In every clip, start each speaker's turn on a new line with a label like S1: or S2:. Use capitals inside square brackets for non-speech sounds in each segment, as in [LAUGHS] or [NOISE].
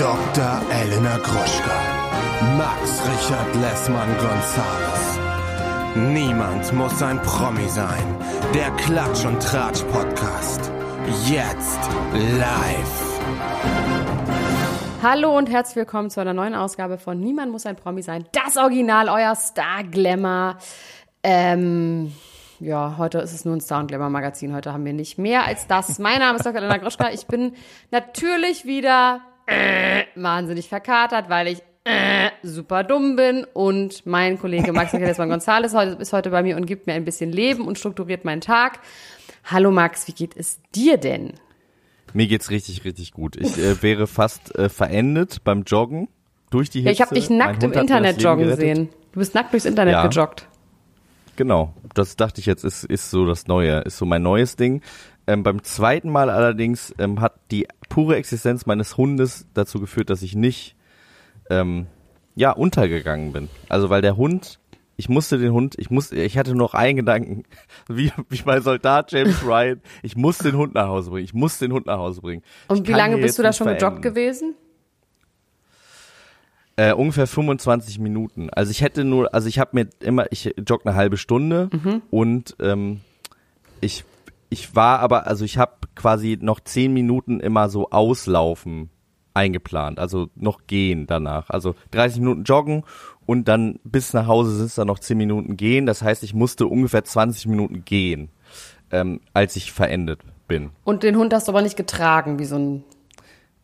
S1: Dr. Elena Gruschka. Max Richard Lessmann Gonzales. Niemand muss ein Promi sein. Der Klatsch und Tratsch Podcast. Jetzt live.
S2: Hallo und herzlich willkommen zu einer neuen Ausgabe von Niemand muss ein Promi sein. Das Original, euer Star Glamour. Ähm, ja, heute ist es nur ein Star und Glamour Magazin. Heute haben wir nicht mehr als das. Mein Name ist Dr. Elena Groschka. Ich bin natürlich wieder äh, wahnsinnig verkatert, weil ich äh, super dumm bin und mein Kollege Max Michaelismann González heute, ist heute bei mir und gibt mir ein bisschen Leben und strukturiert meinen Tag. Hallo Max, wie geht es dir denn?
S3: Mir geht's richtig, richtig gut. Ich äh, wäre fast äh, verendet beim Joggen durch die Hitze.
S2: Ja, ich habe dich nackt im Internet joggen gerettet. sehen. Du bist nackt durchs Internet ja. gejoggt.
S3: Genau, das dachte ich jetzt, ist, ist so das Neue, ist so mein neues Ding. Ähm, beim zweiten Mal allerdings ähm, hat die pure Existenz meines Hundes dazu geführt, dass ich nicht ähm, ja untergegangen bin. Also weil der Hund, ich musste den Hund, ich musste, ich hatte nur noch einen Gedanken, [LAUGHS] wie, wie mein Soldat James [LAUGHS] Ryan, ich muss den Hund nach Hause bringen, ich muss den Hund nach Hause bringen.
S2: Und ich wie lange bist du da schon gejoggt gewesen?
S3: Äh, ungefähr 25 Minuten. Also ich hätte nur, also ich habe mir immer, ich jogge eine halbe Stunde mhm. und ähm, ich ich war aber, also ich habe quasi noch zehn Minuten immer so auslaufen eingeplant, also noch gehen danach. Also 30 Minuten joggen und dann bis nach Hause sind es dann noch zehn Minuten gehen. Das heißt, ich musste ungefähr 20 Minuten gehen, ähm, als ich verendet bin.
S2: Und den Hund hast du aber nicht getragen, wie so ein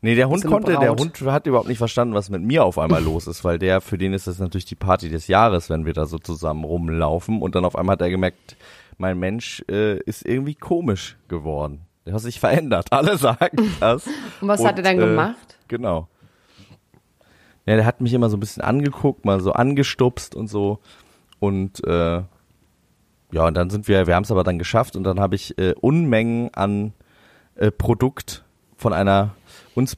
S3: Nee, der Hund konnte, der Hund hat überhaupt nicht verstanden, was mit mir auf einmal los ist, weil der, für den ist das natürlich die Party des Jahres, wenn wir da so zusammen rumlaufen und dann auf einmal hat er gemerkt, mein Mensch äh, ist irgendwie komisch geworden. Der hat sich verändert. Alle sagen [LAUGHS] das.
S2: und was und, hat er dann äh, gemacht?
S3: Genau. Ja, der hat mich immer so ein bisschen angeguckt, mal so angestupst und so. Und äh, ja, und dann sind wir, wir haben es aber dann geschafft und dann habe ich äh, Unmengen an äh, Produkt von einer uns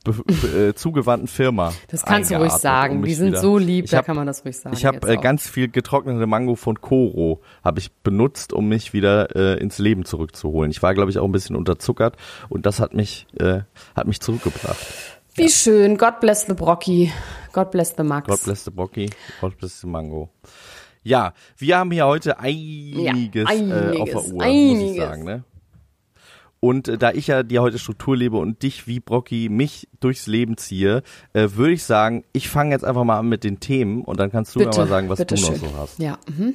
S3: äh, zugewandten Firma.
S2: Das kannst du ruhig sagen. Um die sind wieder. so lieb, hab, da kann man das ruhig sagen.
S3: Ich habe äh, ganz viel getrocknete Mango von Koro habe ich benutzt, um mich wieder äh, ins Leben zurückzuholen. Ich war, glaube ich, auch ein bisschen unterzuckert und das hat mich äh, hat mich zurückgebracht.
S2: Wie ja. schön. God bless the Brocky. God bless the Max.
S3: God bless the Brocky. God bless the Mango. Ja, wir haben hier heute einiges, ja, einiges äh, auf der Uhr, einiges. muss ich sagen. Ne? Und äh, da ich ja dir heute Struktur lebe und dich wie Brocky mich durchs Leben ziehe, äh, würde ich sagen, ich fange jetzt einfach mal an mit den Themen und dann kannst du bitte, mir mal sagen, was du schön. noch so hast.
S2: Ja. Mhm.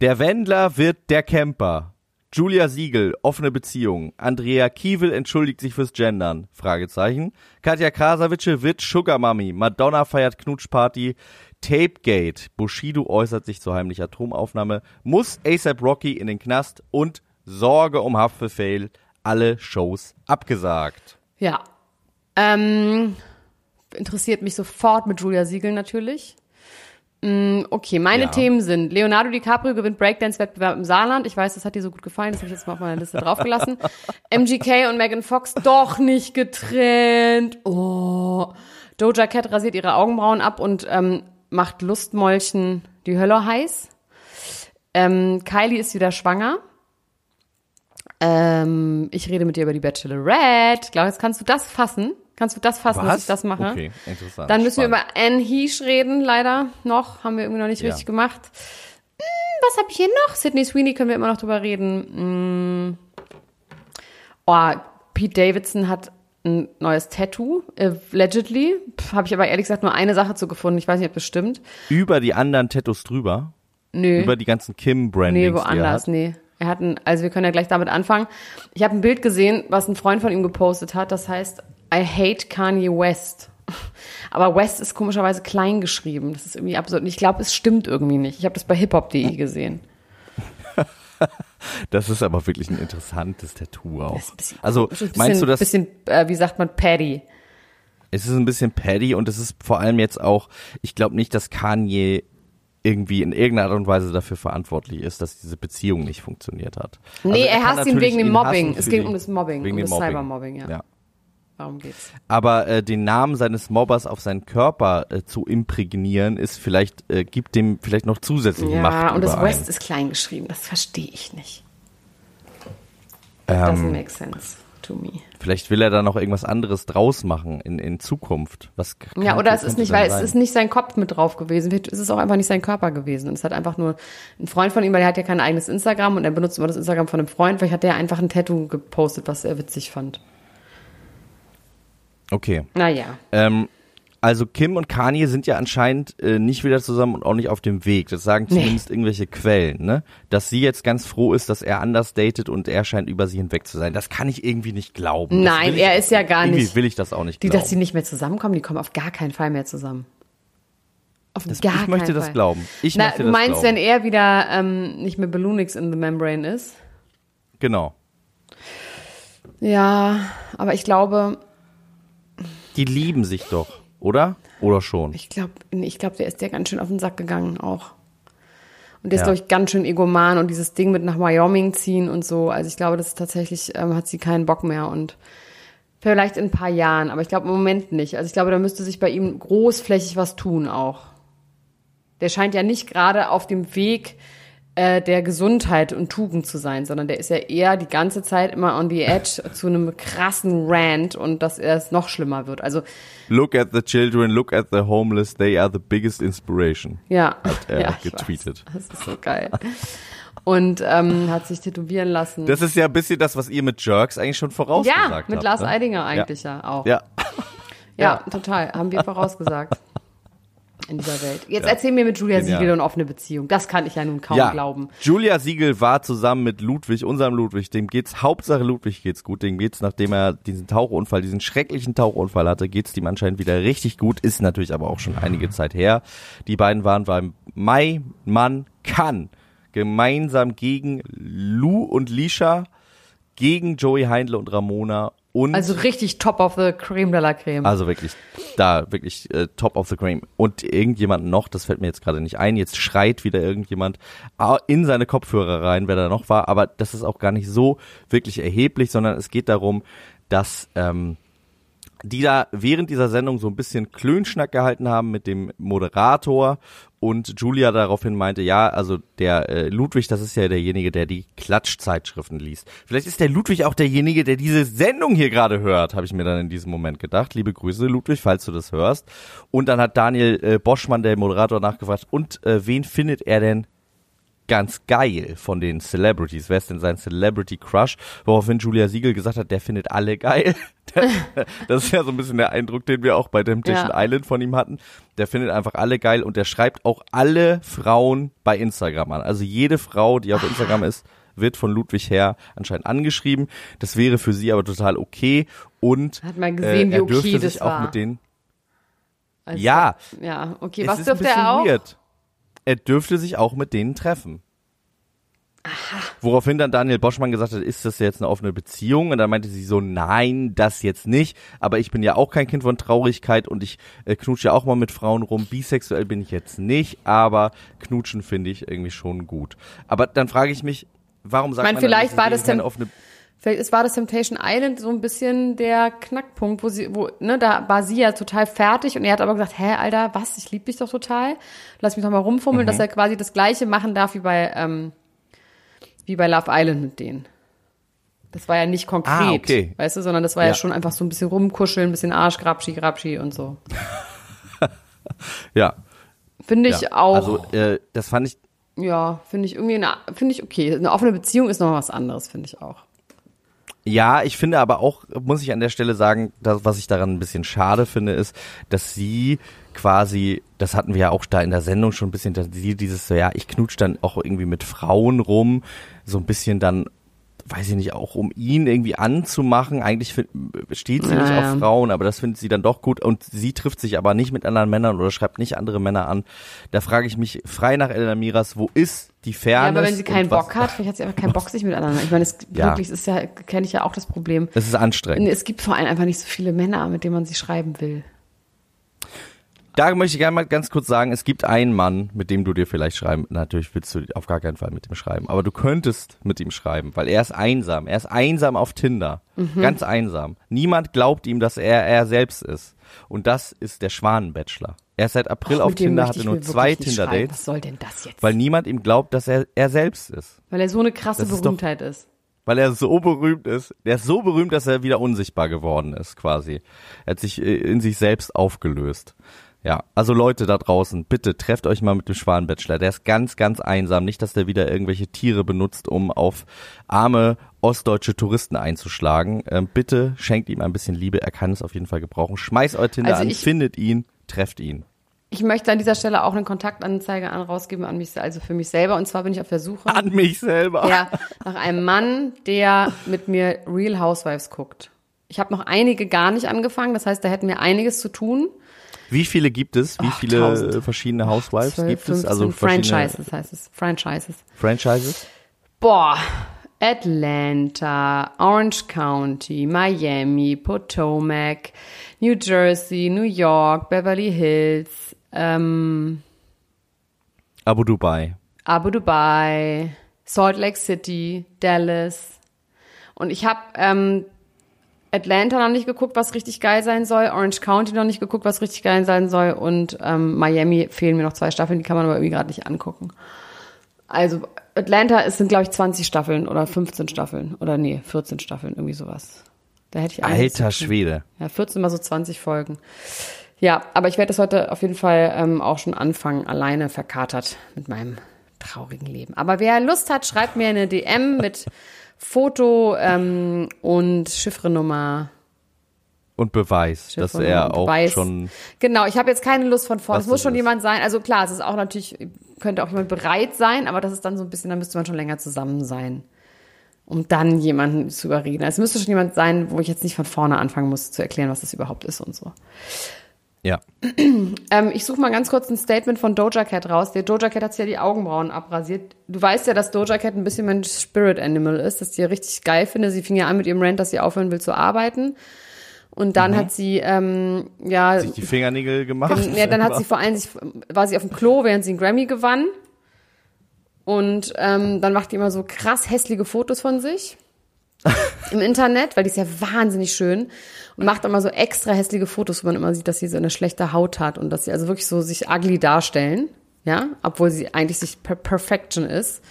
S3: Der Wendler wird der Camper. Julia Siegel, offene Beziehung. Andrea Kiewel entschuldigt sich fürs Gendern. Fragezeichen. Katja Krasavice wird Sugar Mummy. Madonna feiert Knutschparty. Tapegate. Bushido äußert sich zur heimlichen Atomaufnahme. Muss ASAP Rocky in den Knast und Sorge um Haftbefehl, alle Shows abgesagt.
S2: Ja. Ähm, interessiert mich sofort mit Julia Siegel natürlich. Mm, okay, meine ja. Themen sind Leonardo DiCaprio gewinnt Breakdance-Wettbewerb im Saarland. Ich weiß, das hat dir so gut gefallen, das habe ich jetzt mal auf meiner Liste draufgelassen. [LAUGHS] MGK und Megan Fox doch nicht getrennt. Oh. Doja Cat rasiert ihre Augenbrauen ab und ähm, macht Lustmolchen die Hölle heiß. Ähm, Kylie ist wieder schwanger. Ähm, ich rede mit dir über die Bachelorette. Glaube, kannst du das fassen? Kannst du das fassen, Was? dass ich das mache? Okay, interessant. Dann müssen Spannend. wir über Anne Heesh reden, leider noch. Haben wir irgendwie noch nicht ja. richtig gemacht. Hm, was habe ich hier noch? Sydney Sweeney können wir immer noch drüber reden. Hm. Oh, Pete Davidson hat ein neues Tattoo, allegedly. Habe ich aber ehrlich gesagt nur eine Sache zu gefunden. Ich weiß nicht, ob das stimmt.
S3: Über die anderen Tattoos drüber?
S2: Nö.
S3: Über die ganzen Kim-Brandings,
S2: Nee, woanders, nee. Er hat ein, also wir können ja gleich damit anfangen. Ich habe ein Bild gesehen, was ein Freund von ihm gepostet hat. Das heißt, I hate Kanye West. [LAUGHS] Aber West ist komischerweise klein geschrieben. Das ist irgendwie absurd. Und ich glaube, es stimmt irgendwie nicht. Ich habe das bei hiphop.de gesehen. [LAUGHS]
S3: das ist aber wirklich ein interessantes Tattoo auch. Also bisschen, meinst du das?
S2: Bisschen, äh, wie sagt man, Paddy.
S3: Es ist ein bisschen Paddy und es ist vor allem jetzt auch, ich glaube nicht, dass Kanye irgendwie in irgendeiner Art und Weise dafür verantwortlich ist, dass diese Beziehung nicht funktioniert hat.
S2: Nee, also er, er hasst ihn wegen dem Mobbing. Es ging um das Mobbing, wegen um das Mobbing. Cybermobbing, ja. ja. Warum geht's?
S3: Aber äh, den Namen seines Mobbers auf seinen Körper äh, zu imprägnieren, ist vielleicht, äh, gibt dem vielleicht noch zusätzliche ja, Macht.
S2: Ja, und das
S3: West
S2: ist klein geschrieben, das verstehe ich nicht. Ähm, Doesn't make sense. To me.
S3: Vielleicht will er da noch irgendwas anderes draus machen in, in Zukunft. Was
S2: Ja, oder es ist nicht, weil es
S3: sein?
S2: ist nicht sein Kopf mit drauf gewesen. Vielleicht ist es auch einfach nicht sein Körper gewesen. Und es hat einfach nur ein Freund von ihm, weil er hat ja kein eigenes Instagram und er benutzt immer das Instagram von einem Freund. Vielleicht hat er einfach ein Tattoo gepostet, was er witzig fand.
S3: Okay.
S2: Naja.
S3: Ähm, also Kim und Kanye sind ja anscheinend äh, nicht wieder zusammen und auch nicht auf dem Weg. Das sagen
S2: Nee.
S3: zumindest irgendwelche Quellen, ne? Dass sie jetzt ganz froh ist, dass er anders datet und er scheint über sie hinweg zu sein. Das kann ich irgendwie nicht glauben.
S2: Nein, er ist ja gar
S3: irgendwie
S2: nicht.
S3: will ich das auch nicht
S2: Die,
S3: glauben.
S2: dass sie nicht mehr zusammenkommen, die kommen auf gar keinen Fall mehr zusammen. Auf
S3: Das-
S2: gar
S3: ich möchte
S2: keinen
S3: das
S2: Fall.
S3: glauben. Ich
S2: Na,
S3: möchte
S2: du
S3: das
S2: meinst,
S3: glauben.
S2: wenn er wieder ähm, nicht mehr Balloonix in the Membrane ist?
S3: genau.
S2: Ja, aber ich glaube,
S3: Die lieben sich doch, oder? Oder schon?
S2: ich glaube, ich glaube, der ist ja ganz schön auf den Sack gegangen auch. Und der ist,
S3: Ja.
S2: glaube ich, ganz schön egoman und dieses Ding mit nach Wyoming ziehen und so. Also ich glaube, das ist tatsächlich, ähm, hat sie keinen Bock mehr und vielleicht in ein paar Jahren, aber ich glaube im Moment nicht. Also ich glaube, da müsste sich bei ihm großflächig was tun auch. Der scheint ja nicht gerade auf dem Weg äh, der Gesundheit und Tugend zu sein, sondern der ist ja eher die ganze Zeit immer on the edge zu einem krassen Rant und dass er es noch schlimmer wird. Also
S3: Look at the children, look at the homeless, they are the biggest inspiration.
S2: ja,
S3: er [LAUGHS]
S2: ja
S3: getweetet.
S2: Weiß. Das ist so geil. Und ähm, hat sich tätowieren lassen.
S3: Das ist ja ein bisschen das, was ihr mit Jerks eigentlich schon vorausgesagt
S2: ja,
S3: habt.
S2: mit Lars
S3: ne?
S2: Eidinger eigentlich ja, auch.
S3: Ja.
S2: Ja, [LAUGHS] total. Haben wir vorausgesagt. In dieser Welt. Jetzt
S3: Ja.
S2: erzähl mir mit Julia. Siegel und offene Beziehung. Das kann ich ja nun kaum
S3: ja.
S2: glauben.
S3: Julia Siegel war zusammen mit Ludwig, unserem Ludwig, dem geht's, Hauptsache Ludwig geht's gut, dem geht's, nachdem er diesen Tauchunfall, diesen schrecklichen Tauchunfall hatte, geht's ihm anscheinend wieder richtig gut, ist natürlich aber auch schon einige Zeit her. Die beiden waren beim Mai Mann kann gemeinsam gegen Lou und Lisha, gegen Joey Heindle und Ramona und
S2: Also richtig top of the creme de la creme.
S3: Also wirklich, da wirklich äh, top of the cream. Und irgendjemand noch, das fällt mir jetzt gerade nicht ein, jetzt schreit wieder irgendjemand ah, in seine Kopfhörer rein, wer da noch war. Aber das ist auch gar nicht so wirklich erheblich, sondern es geht darum, dass ähm, die da während dieser Sendung so ein bisschen Klönschnack gehalten haben mit dem Moderator und Julia daraufhin meinte, ja, also der äh, Ludwig, das ist ja derjenige, der die Klatschzeitschriften liest. Vielleicht ist der Ludwig auch derjenige, der diese Sendung hier gerade hört, habe ich mir dann in diesem Moment gedacht. Liebe Grüße, Ludwig, falls du das hörst. Und dann hat Daniel äh, Boschmann, der Moderator, nachgefragt, und äh, wen findet er denn ganz geil von den Celebrities. Wer ist denn sein Celebrity Crush? Woraufhin Julia Siegel gesagt hat, der findet alle geil. [LAUGHS] das ist ja so ein bisschen der Eindruck, den wir auch bei Temptation
S2: Ja.
S3: Island von ihm hatten. Der findet einfach alle geil und der schreibt auch alle Frauen bei Instagram an. Also jede Frau, die auf Instagram ist, wird von Ludwig her anscheinend angeschrieben. Das wäre für sie aber total okay und
S2: Hat man gesehen,
S3: äh,
S2: wie
S3: er dürfte
S2: okay
S3: sich
S2: das
S3: auch
S2: war.
S3: mit denen
S2: Also,
S3: ja.
S2: Ja, okay. Was dürfte er auch?
S3: Weird. Er dürfte sich auch mit denen treffen. Woraufhin dann Daniel Boschmann gesagt hat, ist das jetzt eine offene Beziehung? Und dann meinte sie so, nein, das jetzt nicht. Aber ich bin ja auch kein Kind von Traurigkeit und ich äh, knutsche ja auch mal mit Frauen rum. Bisexuell bin ich jetzt nicht, aber knutschen finde ich irgendwie schon gut. Aber dann frage ich mich, warum sagt man dann,
S2: vielleicht
S3: ist
S2: war das denn-
S3: offene
S2: Vielleicht ist, war das Temptation Island so ein bisschen der Knackpunkt, wo sie, wo, ne, da war sie ja total fertig und er hat aber gesagt, hä, Alter, was, ich liebe dich doch total. Lass mich doch mal rumfummeln,
S3: Mhm.
S2: dass er quasi das gleiche machen darf wie bei, ähm, wie bei Love Island mit denen. Das war ja nicht konkret,
S3: Ah, okay.
S2: weißt du, sondern das war ja.
S3: Ja.
S2: schon einfach so ein bisschen rumkuscheln, ein bisschen Arsch, Grabschi, Grabschi und so. [LAUGHS]
S3: Ja.
S2: Finde ich
S3: ja.
S2: auch,
S3: Also äh, das fand ich
S2: ja, finde ich irgendwie, finde ich okay. Eine offene Beziehung ist noch was anderes, finde ich auch.
S3: Ja, ich finde aber auch, muss ich an der Stelle sagen, das, was ich daran ein bisschen schade finde, ist, dass sie quasi, das hatten wir ja auch da in der Sendung schon ein bisschen, dass sie dieses, so, ja, ich knutsch dann auch irgendwie mit Frauen rum, so ein bisschen dann, weiß ich nicht, auch um ihn irgendwie anzumachen. Eigentlich steht sie nicht
S2: Ja, ja.
S3: auf Frauen, aber das findet sie dann doch gut und sie trifft sich aber nicht mit anderen Männern oder schreibt nicht andere Männer an. Da frage ich mich frei nach Elena Miras, wo ist die
S2: Ja,
S3: Fairness?
S2: aber wenn sie keinen Bock hat, vielleicht hat sie einfach keinen Bock, [LAUGHS] sich miteinander. Ich meine, es
S3: Ja.
S2: wirklich ist ja, kenne ich ja auch das Problem.
S3: Es ist anstrengend.
S2: Es gibt vor allem einfach nicht so viele Männer, mit denen man sich schreiben will.
S3: Da möchte ich gerne mal ganz kurz sagen, es gibt einen Mann, mit dem du dir vielleicht schreiben, natürlich willst du auf gar keinen Fall mit ihm schreiben, aber du könntest mit ihm schreiben, weil er ist einsam. Er ist einsam auf Tinder.
S2: Mhm.
S3: Ganz einsam. Niemand glaubt ihm, dass er er selbst ist. Und das ist der Schwanenbachelor. Er ist seit April
S2: Och,
S3: auf Tinder, hatte nur zwei. Tinder-Dates,
S2: Was soll denn das jetzt?
S3: weil niemand ihm glaubt, dass er er selbst ist.
S2: Weil er so eine krasse
S3: Das ist doch-
S2: Berühmtheit ist.
S3: weil er so berühmt ist. Der ist so berühmt, dass er wieder unsichtbar geworden ist, quasi. Er hat sich äh, in sich selbst aufgelöst. Ja, also Leute da draußen, bitte trefft euch mal mit dem Schwanenbachelor. Der ist ganz, ganz einsam. Nicht, dass der wieder irgendwelche Tiere benutzt, um auf arme ostdeutsche Touristen einzuschlagen. Ähm, bitte schenkt ihm ein bisschen Liebe. Er kann es auf jeden Fall gebrauchen. Schmeißt euer Tinder
S2: Also
S3: an, findet ihn, trefft ihn.
S2: Ich möchte an dieser Stelle auch eine Kontaktanzeige an rausgeben an mich, also für mich selber. Und zwar bin ich auf der Suche
S3: An mich selber.
S2: ja, nach einem Mann, der mit mir Real Housewives guckt. Ich habe noch einige gar nicht angefangen, das heißt, da hätten wir einiges zu tun.
S3: Wie viele gibt es? Wie
S2: Ach,
S3: viele
S2: tausend.
S3: verschiedene Housewives
S2: 12,
S3: gibt es?
S2: 15
S3: Also
S2: Franchises heißt es. Franchises.
S3: Franchises?
S2: Boah, Atlanta, Orange County, Miami, Potomac, New Jersey, New York, Beverly Hills, ähm,
S3: Abu Dubai.
S2: Abu Dubai, Salt Lake City, Dallas. Und ich habe ähm, Atlanta noch nicht geguckt, was richtig geil sein soll. Orange County noch nicht geguckt, was richtig geil sein soll. Und ähm, Miami fehlen mir noch zwei Staffeln, die kann man aber irgendwie gerade nicht angucken. Also Atlanta, es sind, glaube ich, 20 Staffeln oder 15 Staffeln. Oder nee, 14 Staffeln, irgendwie sowas. Da hätte ich
S3: Alter. Schwede.
S2: Ja, 14 mal so 20 Folgen. Ja, aber ich werde das heute auf jeden Fall ähm, auch schon anfangen, alleine verkatert mit meinem traurigen Leben. Aber wer Lust hat, schreibt mir eine DM mit Foto ähm, und Chiffrenummer.
S3: Und Beweis, dass
S2: Chiffrenummer
S3: er auch
S2: Beweis.
S3: schon.
S2: Genau, ich habe jetzt keine Lust von vorne. Es muss schon
S3: ist.
S2: jemand sein. Also klar, es ist auch natürlich, könnte auch jemand bereit sein, aber das ist dann so ein bisschen, da müsste man schon länger zusammen sein. Um dann jemanden zu überreden. Also Es müsste schon jemand sein, wo ich jetzt nicht von vorne anfangen muss zu erklären, was das überhaupt ist und so.
S3: Ja. [CLEARS THROAT]
S2: Ähm, ich suche mal ganz kurz ein Statement von Doja Cat raus. Der Doja Cat hat sich ja die Augenbrauen abrasiert. Du weißt ja, dass Doja Cat ein bisschen mein Spirit Animal ist, dass ich die richtig geil finde. Sie fing ja an mit ihrem Rant, dass sie aufhören will zu arbeiten. Und dann hat sie, ähm, ja,
S3: Sich die Fingernägel gemacht.
S2: ja, dann hat [LAUGHS] sie vor allem sich, war sie auf dem Klo, während sie einen Grammy gewann. Und ähm, dann macht die immer so krass hässliche Fotos von sich [LAUGHS] im Internet, weil die ist ja wahnsinnig schön und macht immer so extra hässliche Fotos, wo man immer sieht, dass sie so eine schlechte Haut hat und dass sie also wirklich so sich ugly darstellen, ja, obwohl sie eigentlich sich per Perfection ist.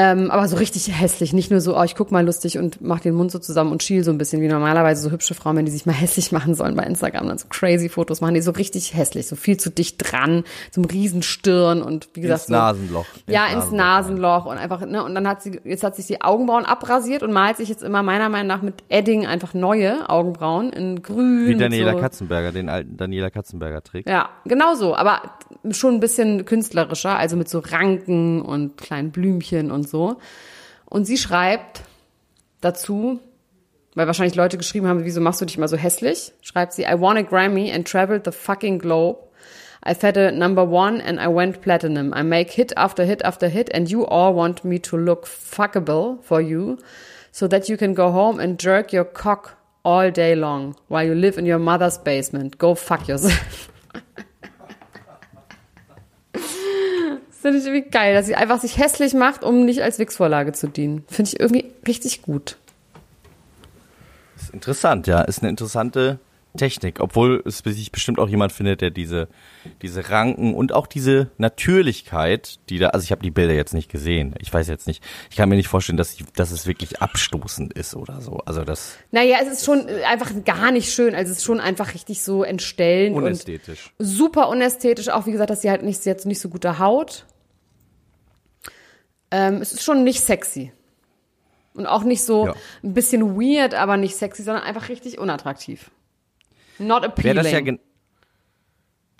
S2: Ähm, aber so richtig hässlich, nicht nur so, oh, ich guck mal lustig und mach den Mund so zusammen und schiel so ein bisschen, wie normalerweise so hübsche Frauen, wenn die sich mal [LAUGHS] hässlich machen sollen bei Instagram, dann so crazy Fotos machen, die so richtig hässlich, so viel zu dicht dran, so einem riesen Stirn und wie gesagt
S3: ins
S2: so,
S3: Nasenloch.
S2: ja, ins Nasenloch und einfach, ne, und dann hat sie, jetzt hat sich die Augenbrauen abrasiert und malt sich jetzt immer meiner Meinung nach mit Edding einfach neue Augenbrauen in grün.
S3: Wie Daniela
S2: so,
S3: Katzenberger, den alten Daniela Katzenberger trägt.
S2: Ja, genau so, aber schon ein bisschen künstlerischer, also mit so Ranken und kleinen Blümchen und so. Und sie schreibt dazu, weil wahrscheinlich Leute geschrieben haben, wieso machst du dich mal so hässlich? Schreibt sie, I won a Grammy and traveled the fucking globe. I've had a number one and I went platinum. I make hit after hit after hit and you all want me to look fuckable for you so that you can go home and jerk your cock all day long while you live in your mother's basement. Go fuck yourself. [LAUGHS] finde ich irgendwie geil, dass sie einfach sich hässlich macht, um nicht als Wix-Vorlage zu dienen. Finde ich irgendwie richtig gut.
S3: Ist interessant, ja. Ist eine interessante Technik, obwohl es sich bestimmt auch jemand findet, der diese, diese Ranken und auch diese Natürlichkeit, die da, also ich habe die Bilder jetzt nicht gesehen. Ich weiß jetzt nicht, ich kann mir nicht vorstellen, dass, ich, dass es wirklich abstoßend ist oder so. Also das
S2: Naja, es ist schon einfach gar nicht schön. Also es ist schon einfach richtig so entstellend
S3: unästhetisch.
S2: und super unästhetisch. Auch wie gesagt, dass sie halt nicht, sie hat nicht so gute Haut. Ähm, es ist schon nicht sexy. Und auch nicht so
S3: Ja.
S2: ein bisschen weird, aber nicht sexy, sondern einfach richtig unattraktiv. Not
S3: Wer
S2: appealing.
S3: das ja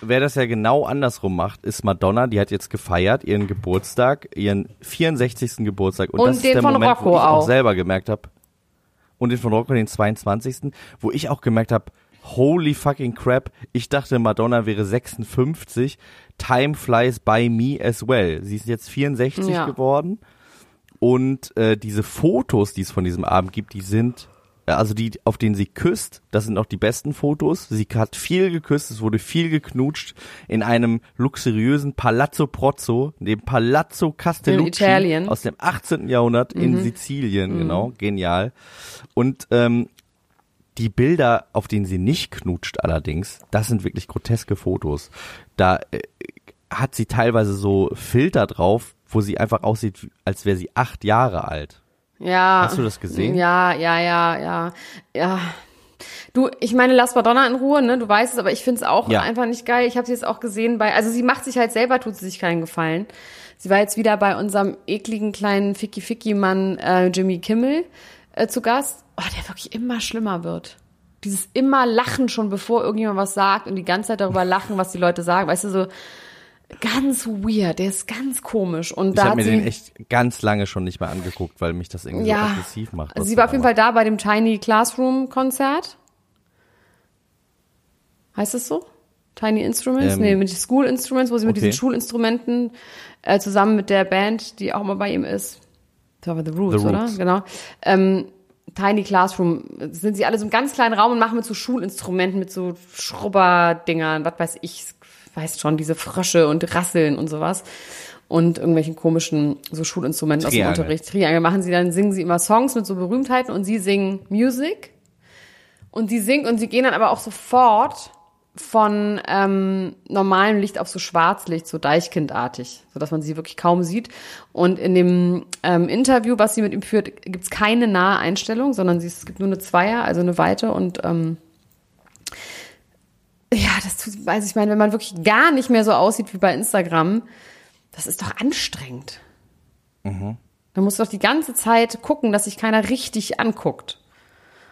S3: Wer das ja genau andersrum macht, ist Madonna. Die hat jetzt gefeiert ihren Geburtstag, ihren 64. Geburtstag. Und,
S2: Und
S3: das ist
S2: den
S3: der
S2: von
S3: Moment,
S2: Rocco
S3: wo ich auch
S2: auch.
S3: selber gemerkt habe. Und den von Rocco, den 22. Wo ich auch gemerkt habe, holy fucking crap. Ich dachte, Madonna wäre 56. Time flies by me as well. Sie ist jetzt 64
S2: Ja.
S3: geworden. Und äh, diese Fotos, die es von diesem Abend gibt, die sind, also die, auf denen sie küsst, das sind auch die besten Fotos. Sie hat viel geküsst, es wurde viel geknutscht in einem luxuriösen Palazzo Prozzo, dem Palazzo Castellucci.
S2: Mhm.
S3: aus dem 18. Jahrhundert in Sizilien, genau, genial. Und ähm, die Bilder, auf denen sie nicht knutscht allerdings, das sind wirklich groteske Fotos. Da äh, hat sie teilweise so Filter drauf, wo sie einfach aussieht, als wäre sie acht Jahre alt.
S2: Ja.
S3: Hast du das gesehen?
S2: Ja, ja, ja, ja, ja. Du, ich meine, lass Madonna in Ruhe, ne? Du weißt es, aber ich finde es auch
S3: Ja.
S2: einfach nicht geil. Ich habe sie jetzt auch gesehen bei, also sie macht sich halt selber, tut sie sich keinen Gefallen. Sie war jetzt wieder bei unserem ekligen kleinen Ficky-Ficky-Mann äh, Jimmy Kimmel äh, zu Gast. Oh, der wirklich immer schlimmer wird. Dieses immer Lachen schon, bevor irgendjemand was sagt und die ganze Zeit darüber lachen, was die Leute sagen. Weißt du, so ganz weird. Der ist ganz komisch. Und
S3: Ich habe mir den echt ganz lange schon nicht mehr angeguckt, weil mich das irgendwie so
S2: Ja.
S3: aggressiv macht.
S2: Sie war auf jeden Fall da bei dem Tiny Classroom Konzert. Heißt es so? Tiny Instruments?
S3: Ähm,
S2: nee, mit School Instruments, wo sie mit
S3: okay.
S2: diesen Schulinstrumenten äh, zusammen mit der Band, die auch immer bei ihm ist. Das war The Roots,
S3: The
S2: oder?
S3: Roots.
S2: Genau. Ähm, Tiny Classroom sind sie alle so im ganz kleinen Raum und machen mit so Schulinstrumenten, mit so Schrubberdingern, was weiß ich, weiß schon, diese Frösche und Rasseln und sowas. Und irgendwelchen komischen so Schulinstrumenten aus dem. Unterricht. Triangel machen sie dann, singen sie immer Songs mit so Berühmtheiten und sie singen Music. Und sie singt und sie gehen dann aber auch sofort von ähm, normalem Licht auf so Schwarzlicht, so Deichkindartig, sodass man sie wirklich kaum sieht. Und in dem ähm, Interview, was sie mit ihm führt, gibt's keine nahe Einstellung, sondern sie, es gibt nur eine Zweier, also eine Weite. Und ähm, ja, das weiß ich meine, wenn man wirklich gar nicht mehr so aussieht wie bei Instagram, das ist doch anstrengend. Da musst du doch die ganze Zeit gucken, dass sich keiner richtig anguckt.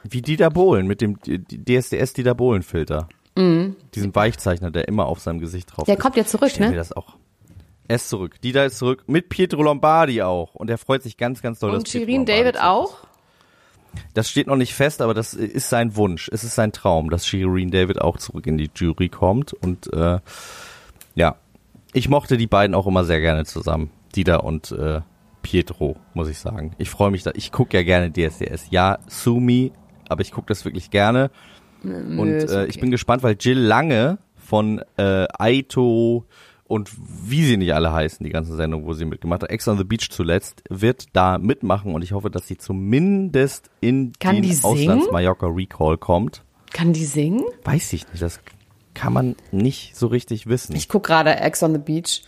S3: Wie Dieter Bohlen mit dem DSDS Dieter Bohlen Filter. Diesen Weichzeichner, der immer auf seinem Gesicht drauf
S2: Mhm. Der
S3: ist.
S2: kommt ja zurück,
S3: Stell mir
S2: ne?
S3: das auch. Er ist zurück. Dieter ist zurück. Mit Pietro Lombardi auch. Und er freut sich ganz, ganz doll,
S2: Und
S3: dass
S2: Shirin David auch?
S3: Das steht noch nicht fest, aber das ist sein Wunsch. Es ist sein Traum, dass Shirin David auch zurück in die Jury kommt. Und äh, ja, ich mochte die beiden auch immer sehr gerne zusammen. Dieter und äh, Pietro, muss ich sagen. Ich freue mich da. Ich gucke ja gerne DSDS. Ja, sue me, aber ich gucke das wirklich gerne. Und
S2: ist
S3: äh,
S2: okay.
S3: ich bin gespannt, weil Jill Lange von äh, Aito und wie sie nicht alle heißen, die ganze Sendung, wo sie mitgemacht hat, Ex on the Beach zuletzt, wird da mitmachen und ich hoffe, dass sie zumindest in
S2: Kann
S3: den
S2: die singen?
S3: Auslands-Mallorca Recall kommt.
S2: Kann die singen?
S3: Weiß ich nicht, das kann man nicht so richtig wissen.
S2: Ich guck gerade Ex on the Beach.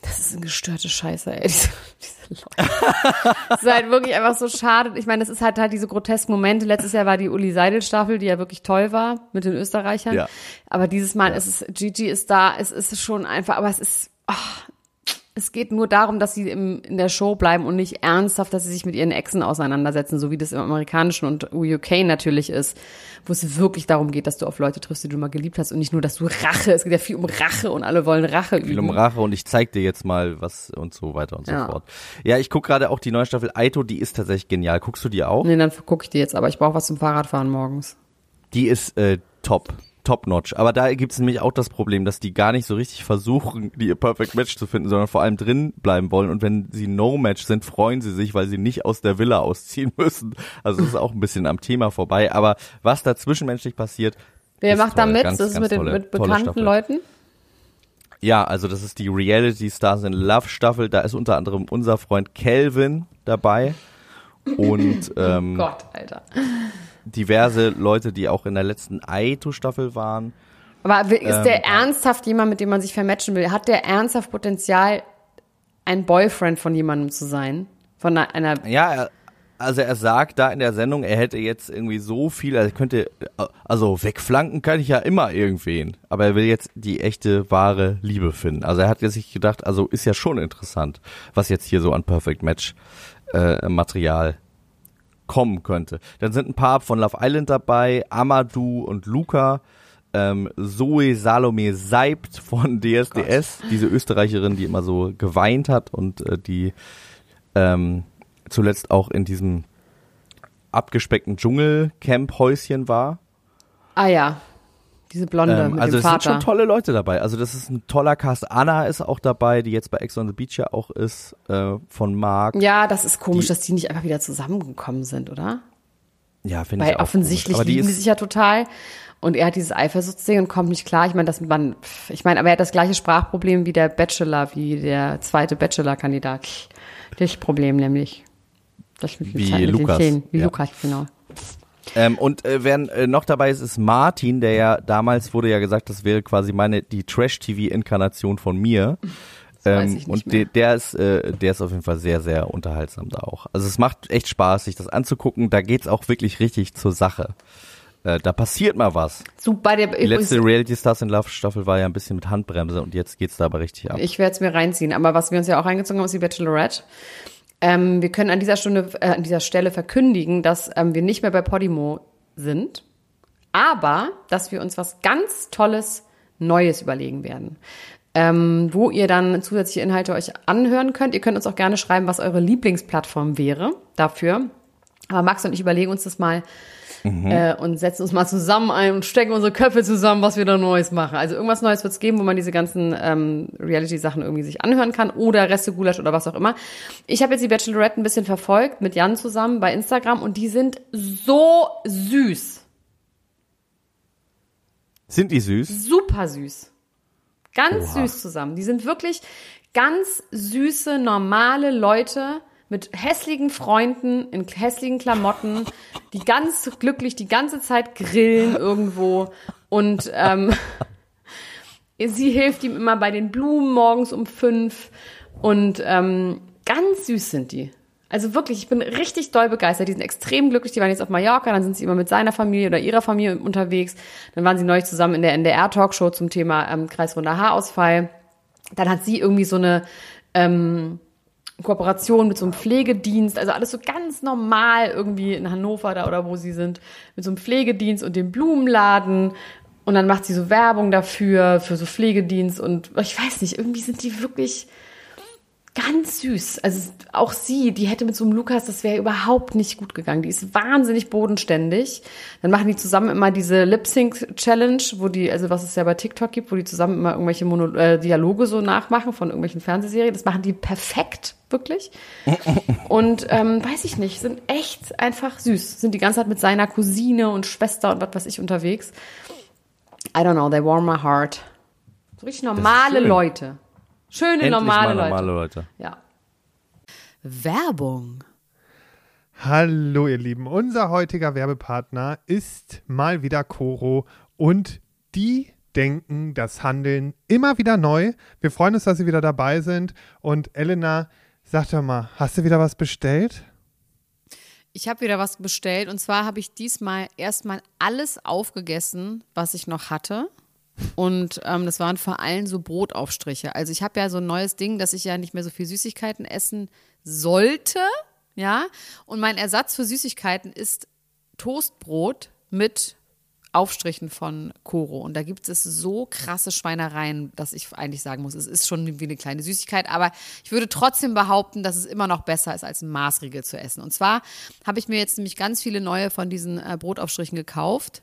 S2: Das ist eine gestörte Scheiße, ey. [LAUGHS] Diese, diese Leute. [LAUGHS] Es ist halt wirklich einfach so schade. Ich meine, es ist halt halt diese grotesken Momente. Letztes Jahr war die Uli Seidel Staffel, die ja wirklich toll war mit den Österreichern.
S3: Ja.
S2: Aber dieses Mal ist es, Gigi ist da, es ist schon einfach, aber es ist, ach, es geht nur darum, dass sie im, in der Show bleiben und nicht ernsthaft, dass sie sich mit ihren Exen auseinandersetzen, so wie das im amerikanischen und UK natürlich ist, wo es wirklich darum geht, dass du auf Leute triffst, die du mal geliebt hast und nicht nur, dass du Rache, es geht ja viel um Rache und alle wollen Rache
S3: viel
S2: üben.
S3: um Rache und ich zeig dir jetzt mal was und so weiter und so
S2: Ja.
S3: fort. Ja, ich guck gerade auch die neue Staffel Aito, die ist tatsächlich genial. Guckst du die auch?
S2: Nee, dann gucke ich die jetzt, aber ich brauche was zum Fahrradfahren morgens.
S3: Die ist äh, top. Top notch. Aber da gibt's nämlich auch das Problem, dass die gar nicht so richtig versuchen, die ihr Perfect Match zu finden, sondern vor allem drin bleiben wollen. Und wenn sie No-Match sind, freuen sie sich, weil sie nicht aus der Villa ausziehen [LAUGHS] müssen. Also das ist auch ein bisschen am Thema vorbei. Aber was da zwischenmenschlich passiert.
S2: Wer macht da mit?
S3: Ganz,
S2: das ist
S3: ganz
S2: mit, den,
S3: tolle-
S2: mit
S3: tolle
S2: bekannten. Leuten?
S3: Ja, also das ist die Reality Stars in Love Staffel. Da ist unter anderem unser Freund Kelvin dabei. Und ähm,
S2: Gott, Alter.
S3: Diverse Leute, die auch in der letzten Aito-Staffel waren.
S2: Aber ist
S3: Ähm,
S2: der ernsthaft jemand, mit dem man sich vermatchen will? Hat der ernsthaft Potenzial, ein Boyfriend von jemandem zu sein? Von einer, einer
S3: Ja, also er sagt da in der Sendung, er hätte jetzt irgendwie so viel, also er könnte, also wegflanken kann ich ja immer irgendwen, aber er will jetzt die echte, wahre Liebe finden. Also er hat jetzt sich gedacht, also ist ja schon interessant, was jetzt hier so an Perfect Match äh, Material kommen könnte. Dann sind ein paar von Love Island dabei, Amadou und Luca, ähm, Zoe Salome Seibt von [LAUGHS] DSDS, diese Österreicherin, die immer so geweint hat und äh, die ähm, zuletzt auch in diesem abgespeckten Dschungelcamp-Häuschen war.
S2: Ah ja, diese Blonde
S3: Ähm,
S2: mit
S3: also
S2: dem
S3: es sind schon tolle Leute dabei. Also das ist ein toller Cast. Anna ist auch dabei, die jetzt bei Ex on the Beach ja auch ist, äh, von Marc.
S2: ja, das ist komisch,
S3: Die-
S2: dass die nicht einfach wieder zusammengekommen sind, oder?
S3: Ja, finde ich
S2: Weil
S3: auch
S2: offensichtlich.
S3: Aber die
S2: lieben die
S3: ist,
S2: sich ja total. Und er hat dieses Eifersuchtsding und kommt nicht klar. Ich meine, dass man, ich meine, aber er hat das gleiche Sprachproblem wie der Bachelor, wie der zweite Bachelor-Kandidat. Das Problem nämlich. Das mit,
S3: Wie
S2: mit den
S3: Lukas,
S2: Zähnen. Wie
S3: ja.
S2: Lukas, genau.
S3: Ähm, und äh, wer äh, noch dabei ist, ist Martin, der ja damals wurde ja gesagt, das wäre quasi meine die Trash-TV-Inkarnation von mir. Ähm,
S2: ich
S3: und de, der ist, äh, der ist auf jeden Fall sehr, sehr unterhaltsam da auch. Also es macht echt Spaß, sich das anzugucken. Da geht's auch wirklich richtig zur Sache. Äh, da passiert mal was.
S2: Super, der,
S3: Die letzte Reality Stars in Love Staffel war ja ein bisschen mit Handbremse und jetzt geht's da aber richtig ab.
S2: Ich werde es mir reinziehen. Aber was wir uns ja auch reingezogen haben, ist die Bachelorette. Ähm, wir können an dieser Stunde, äh, an dieser Stelle verkündigen, dass ähm, wir nicht mehr bei Podimo sind, aber dass wir uns was ganz Tolles Neues überlegen werden. Ähm, wo ihr dann zusätzliche Inhalte euch anhören könnt. Ihr könnt uns auch gerne schreiben, was eure Lieblingsplattform wäre dafür. Aber Max und ich überlegen uns das mal äh, und setzen uns mal zusammen ein und stecken unsere Köpfe zusammen, was wir da Neues machen. Also irgendwas Neues wird es geben, wo man diese ganzen ähm, Reality-Sachen irgendwie sich anhören kann oder Reste Gulasch oder was auch immer. Ich habe jetzt die Bachelorette ein bisschen verfolgt mit Jan zusammen bei Instagram und die sind so süß.
S3: Sind die süß?
S2: Super süß. Ganz
S3: Oha.
S2: süß zusammen. Die sind wirklich ganz süße, normale Leute mit hässlichen Freunden in hässlichen Klamotten, die ganz glücklich die ganze Zeit grillen irgendwo und ähm, [LAUGHS] sie hilft ihm immer bei den Blumen morgens um fünf und ähm, ganz süß sind die. Also wirklich, ich bin richtig doll begeistert. Die sind extrem glücklich. Die waren jetzt auf Mallorca, dann sind sie immer mit seiner Familie oder ihrer Familie unterwegs. Dann waren sie neulich zusammen in der NDR-Talkshow zum Thema ähm, kreisrunder Haarausfall. Dann hat sie irgendwie so eine ähm, Kooperation mit so einem Pflegedienst, also alles so ganz normal irgendwie in Hannover da oder wo sie sind, mit so einem Pflegedienst und dem Blumenladen. Und dann macht sie so Werbung dafür, für so Pflegedienst und ich weiß nicht, irgendwie sind die wirklich ganz süß. Also auch sie, die hätte mit so einem Lukas, das wäre überhaupt nicht gut gegangen. Die ist wahnsinnig bodenständig. Dann machen die zusammen immer diese Lip-Sync-Challenge, wo die, also was es ja bei TikTok gibt, wo die zusammen immer irgendwelche Mono äh, Dialoge so nachmachen von irgendwelchen Fernsehserien. Das machen die perfekt, wirklich. Und ähm, weiß ich nicht, sind echt einfach süß. Sind die ganze Zeit mit seiner Cousine und Schwester und was weiß ich unterwegs. I don't know, they warm my heart. So richtig normale. Leute. Schöne,
S3: Endlich
S2: normale,
S3: mal
S2: Leute.
S3: normale Leute.
S2: Ja. Werbung.
S4: Hallo ihr Lieben, unser heutiger Werbepartner ist mal wieder Coro und die denken das Handeln immer wieder neu. Wir freuen uns, dass Sie wieder dabei sind und Elena, sag doch mal, hast du wieder was bestellt?
S2: Ich habe wieder was bestellt und zwar habe ich diesmal erstmal alles aufgegessen, was ich noch hatte. Und ähm, das waren vor allem so Brotaufstriche. Also ich habe ja so ein neues Ding, dass ich ja nicht mehr so viel Süßigkeiten essen sollte. Ja. Und mein Ersatz für Süßigkeiten ist Toastbrot mit Aufstrichen von Koro. Und da gibt es so krasse Schweinereien, dass ich eigentlich sagen muss, es ist schon wie eine kleine Süßigkeit. Aber ich würde trotzdem behaupten, dass es immer noch besser ist, als ein Maßriegel zu essen. Und zwar habe ich mir jetzt nämlich ganz viele neue von diesen äh, Brotaufstrichen gekauft.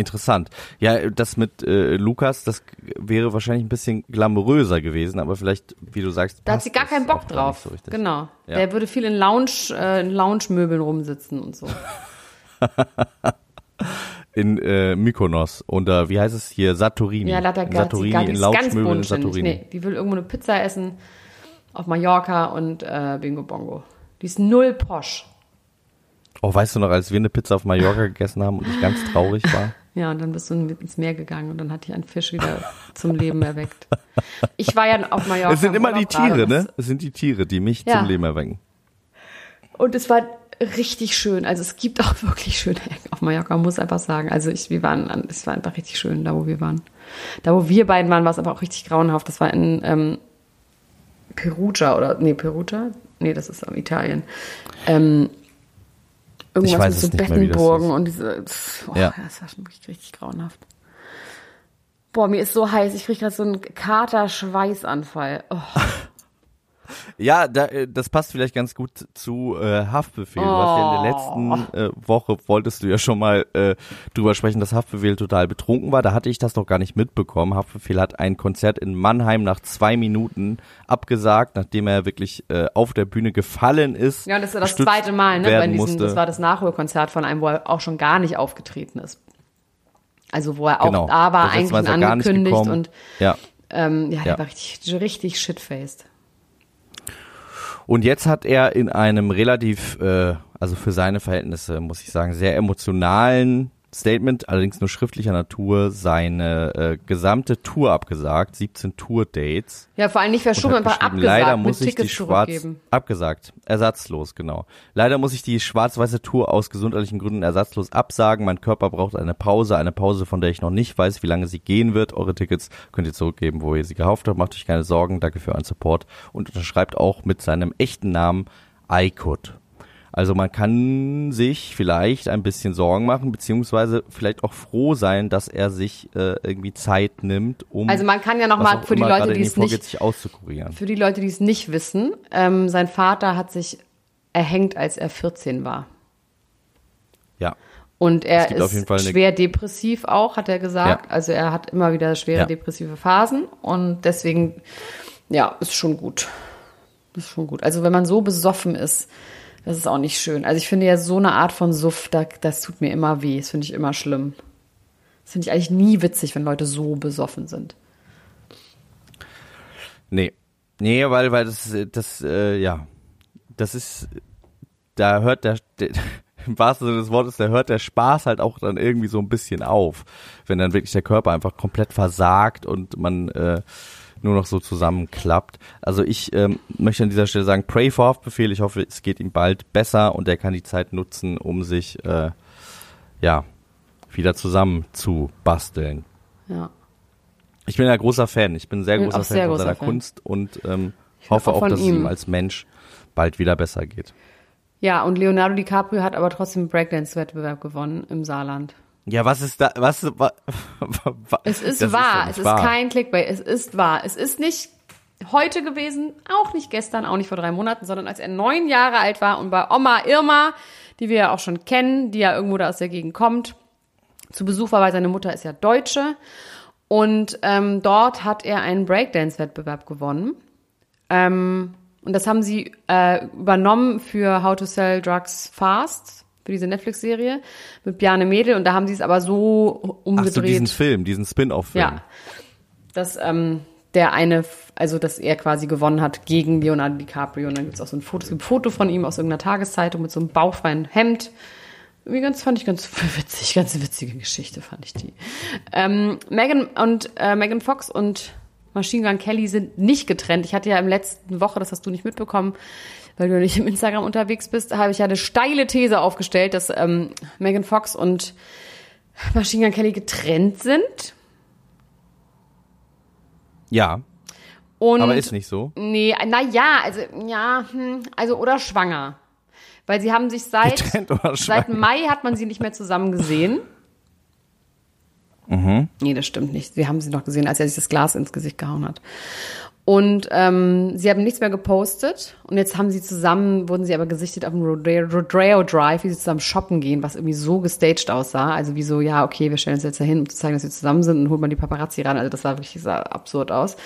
S3: Interessant. Ja, das mit äh, Lukas, das wäre wahrscheinlich ein bisschen glamouröser gewesen, aber vielleicht, wie du sagst,
S2: Da hat sie gar keinen Bock drauf.
S3: So
S2: genau.
S3: Ja.
S2: Der würde viel in Lounge, äh, in Lounge-Möbeln rumsitzen und so. [LAUGHS]
S3: In äh, Mykonos unter, wie heißt es hier, Satorini.
S2: Ja, gar,
S3: Satorini,
S2: gar
S3: in Lounge-Möbeln in. Satorini.
S2: Nee, die will irgendwo eine Pizza essen auf Mallorca und äh, Bingo Bongo. Die ist null posch.
S3: Oh, weißt du noch, als wir eine Pizza auf Mallorca [LAUGHS] gegessen haben und ich ganz traurig war?
S2: Ja, und dann bist du ins Meer gegangen und dann hat dich ein Fisch wieder zum Leben erweckt. Ich war ja auf Mallorca.
S3: Es sind
S2: im
S3: immer die
S2: Urlaub gerade
S3: Tiere, ne? Es sind die Tiere, die mich
S2: Ja.
S3: zum Leben erwecken.
S2: Und es war richtig schön. Also es gibt auch [LAUGHS] wirklich schöne Ecken auf Mallorca, muss einfach sagen. Also ich, wir waren, es war einfach richtig schön, da wo wir waren. Da wo wir beiden waren, war es aber auch richtig grauenhaft. Das war in ähm, Perugia oder, nee, Perugia? Nee, das ist Italien. Ähm, irgendwas mit so Bettenburgen und diese, boah,
S3: Ja.
S2: das war schon wirklich richtig grauenhaft. Boah, mir ist so heiß, ich kriege gerade so einen Kater-Schweißanfall. Oh. [LAUGHS]
S3: Ja, da, äh, das passt vielleicht ganz gut zu äh, Haftbefehl. Du hast ja in der
S2: Oh.
S3: letzten äh, Woche, wolltest du ja schon mal äh, drüber sprechen, dass Haftbefehl total betrunken war. Da hatte ich das noch gar nicht mitbekommen. Haftbefehl hat ein Konzert in Mannheim nach zwei Minuten abgesagt, nachdem er wirklich äh, auf der Bühne gefallen ist.
S2: Ja, und das ist das zweite Mal, ne? Bei diesem,
S3: musste.
S2: das war das Nachholkonzert von einem, wo er auch schon gar nicht aufgetreten ist. Also wo er auch
S3: Genau.
S2: da war, eigentlich
S3: nicht
S2: angekündigt und
S3: ja.
S2: ähm, ja, der
S3: Ja.
S2: war richtig, richtig shitfaced.
S3: Und jetzt hat er in einem relativ, äh, also für seine Verhältnisse, muss ich sagen, sehr emotionalen Statement, allerdings nur schriftlicher Natur, seine äh, gesamte Tour abgesagt, 17 Tour-Dates.
S2: Ja, vor allem nicht verschoben,
S3: geschrieben,
S2: abgesagt,
S3: Leider muss ich die schwarz abgesagt, ersatzlos, genau. Leider muss ich die schwarz-weiße Tour aus gesundheitlichen Gründen ersatzlos absagen. Mein Körper braucht eine Pause, eine Pause, von der ich noch nicht weiß, wie lange sie gehen wird. Eure Tickets könnt ihr zurückgeben, wo ihr sie gekauft habt. Macht euch keine Sorgen. Danke für euren Support und unterschreibt auch mit seinem echten Namen Aykut. Also man kann sich vielleicht ein bisschen Sorgen machen, beziehungsweise vielleicht auch froh sein, dass er sich äh, irgendwie Zeit nimmt, um
S2: Also man kann ja noch
S3: was
S2: mal
S3: auch
S2: für die Leute, die es nicht-
S3: vorgeht, sich auszukurieren.
S2: Für die Leute, die es nicht wissen, ähm, sein Vater hat sich erhängt, als er 14 war.
S3: Ja.
S2: Und er
S3: gibt auf jeden
S2: ist schwer depressiv auch, hat er gesagt.
S3: Ja.
S2: Also er hat immer wieder schwere
S3: Ja.
S2: depressive Phasen und deswegen, ja, ist schon gut. Ist schon gut. Also wenn man so besoffen ist, das ist auch nicht schön. Also ich finde ja so eine Art von Suff, da, das tut mir immer weh. Das finde ich immer schlimm. Das finde ich eigentlich nie witzig, wenn Leute so besoffen sind.
S3: Nee. Nee, weil, weil das, das, äh, ja, das ist, da hört der, der [LAUGHS] im wahrsten Sinne des Wortes, da hört der Spaß halt auch dann irgendwie so ein bisschen auf, wenn dann wirklich der Körper einfach komplett versagt und man äh, nur noch so zusammenklappt. Also ich ähm, möchte an dieser Stelle sagen, pray for Haftbefehl. Ich hoffe, es geht ihm bald besser und er kann die Zeit nutzen, um sich, äh, ja, wieder zusammen zu basteln.
S2: Ja.
S3: Ich bin ein großer Fan. Ich bin ein sehr
S2: Bin
S3: großer Fan
S2: sehr
S3: von
S2: großer
S3: seiner
S2: Fan.
S3: Kunst und ähm, hoffe
S2: auch
S3: dass es
S2: ihm.
S3: ihm als Mensch bald wieder besser geht.
S2: Ja, und Leonardo DiCaprio hat aber trotzdem einen Breakdance-Wettbewerb gewonnen im Saarland.
S3: Ja, was ist da? Was? wa- wa-
S2: Es ist wahr,
S3: nicht
S2: es ist
S3: wahr.
S2: kein Clickbait, es ist wahr. Es ist nicht heute gewesen, auch nicht gestern, auch nicht vor drei Monaten, sondern als er neun Jahre alt war und bei Oma Irma, die wir ja auch schon kennen, die ja irgendwo da aus der Gegend kommt, zu Besuch war, weil seine Mutter ist ja Deutsche. Und ähm, dort hat er einen Breakdance-Wettbewerb gewonnen. Ähm, und das haben sie äh, übernommen für How to Sell Drugs Fast, für diese Netflix-Serie mit Bjarne Mädel. Und da haben sie es aber so umgedreht.
S3: Ach so, diesen Film, diesen Spin-off-Film.
S2: Ja. Dass ähm, der eine, also dass er quasi gewonnen hat gegen Leonardo DiCaprio. Und dann gibt es auch so ein Foto, es gibt ein Foto von ihm aus irgendeiner Tageszeitung mit so einem bauchfreien Hemd. Irgendwie ganz, fand ich ganz [LAUGHS] witzig, ganz witzige Geschichte fand ich die. Ähm, Megan und äh, Megan Fox und Machine Gun Kelly sind nicht getrennt. Ich hatte ja im letzten Woche, das hast du nicht mitbekommen, weil du nicht im Instagram unterwegs bist, habe ich ja eine steile These aufgestellt, dass ähm, Megan Fox und Machine Gun Kelly getrennt sind.
S3: Ja,
S2: Und
S3: aber ist nicht so.
S2: Nee, na ja, also ja, hm, also oder schwanger. Weil sie haben sich seit seit? Mai hat man sie nicht mehr zusammen gesehen.
S3: Mhm.
S2: Nee, das stimmt nicht. Sie haben sie noch gesehen, als er sich das Glas ins Gesicht gehauen hat. Und ähm, sie haben nichts mehr gepostet. Und jetzt haben sie zusammen, wurden sie aber gesichtet auf dem Rodeo, Rodeo Drive, wie sie zusammen shoppen gehen, was irgendwie so gestaged aussah. Also wie so, ja, okay, wir stellen uns jetzt dahin, um zu zeigen, dass wir zusammen sind und holt man die Paparazzi ran. Also das sah wirklich sah absurd aus.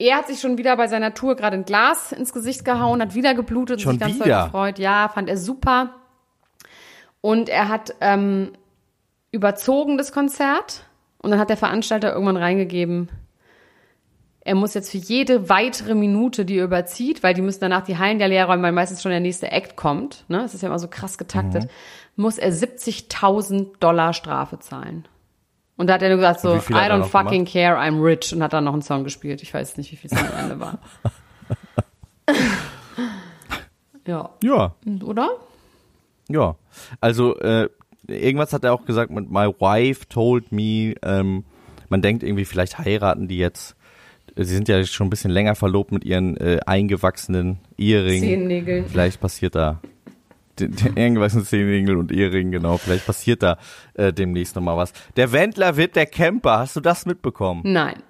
S2: Er hat sich schon wieder bei seiner Tour gerade ein Glas ins Gesicht gehauen, hat wieder geblutet und
S3: Schon
S2: sich ganz doll
S3: wieder?
S2: gefreut. Ja, fand er super. Und er hat ähm, überzogen das Konzert. Und dann hat der Veranstalter irgendwann reingegeben, er muss jetzt für jede weitere Minute, die er überzieht, weil die müssen danach die Hallen ja leer räumen, weil meistens schon der nächste Act kommt, ne? Das ist ja immer so krass getaktet,
S3: Mhm.
S2: muss er 70.000 Dollar Strafe zahlen. Und da hat er nur gesagt so, I don't fucking care, I'm rich und hat dann noch einen Song gespielt. Ich weiß nicht, wie viel es am Ende war. [LAUGHS] ja,
S3: Ja,
S2: oder?
S3: ja. Also äh, irgendwas hat er auch gesagt mit My wife told me. Ähm, man denkt irgendwie, vielleicht heiraten die jetzt. Sie sind ja schon ein bisschen länger verlobt mit ihren äh, eingewachsenen Eheringen.
S2: Zehennägeln.
S3: Vielleicht passiert da [LAUGHS] eingewachsenen Zehennägel und Eheringen, genau. Vielleicht passiert da äh, demnächst nochmal was. Der Wendler wird der Camper. Hast du das mitbekommen?
S2: Nein.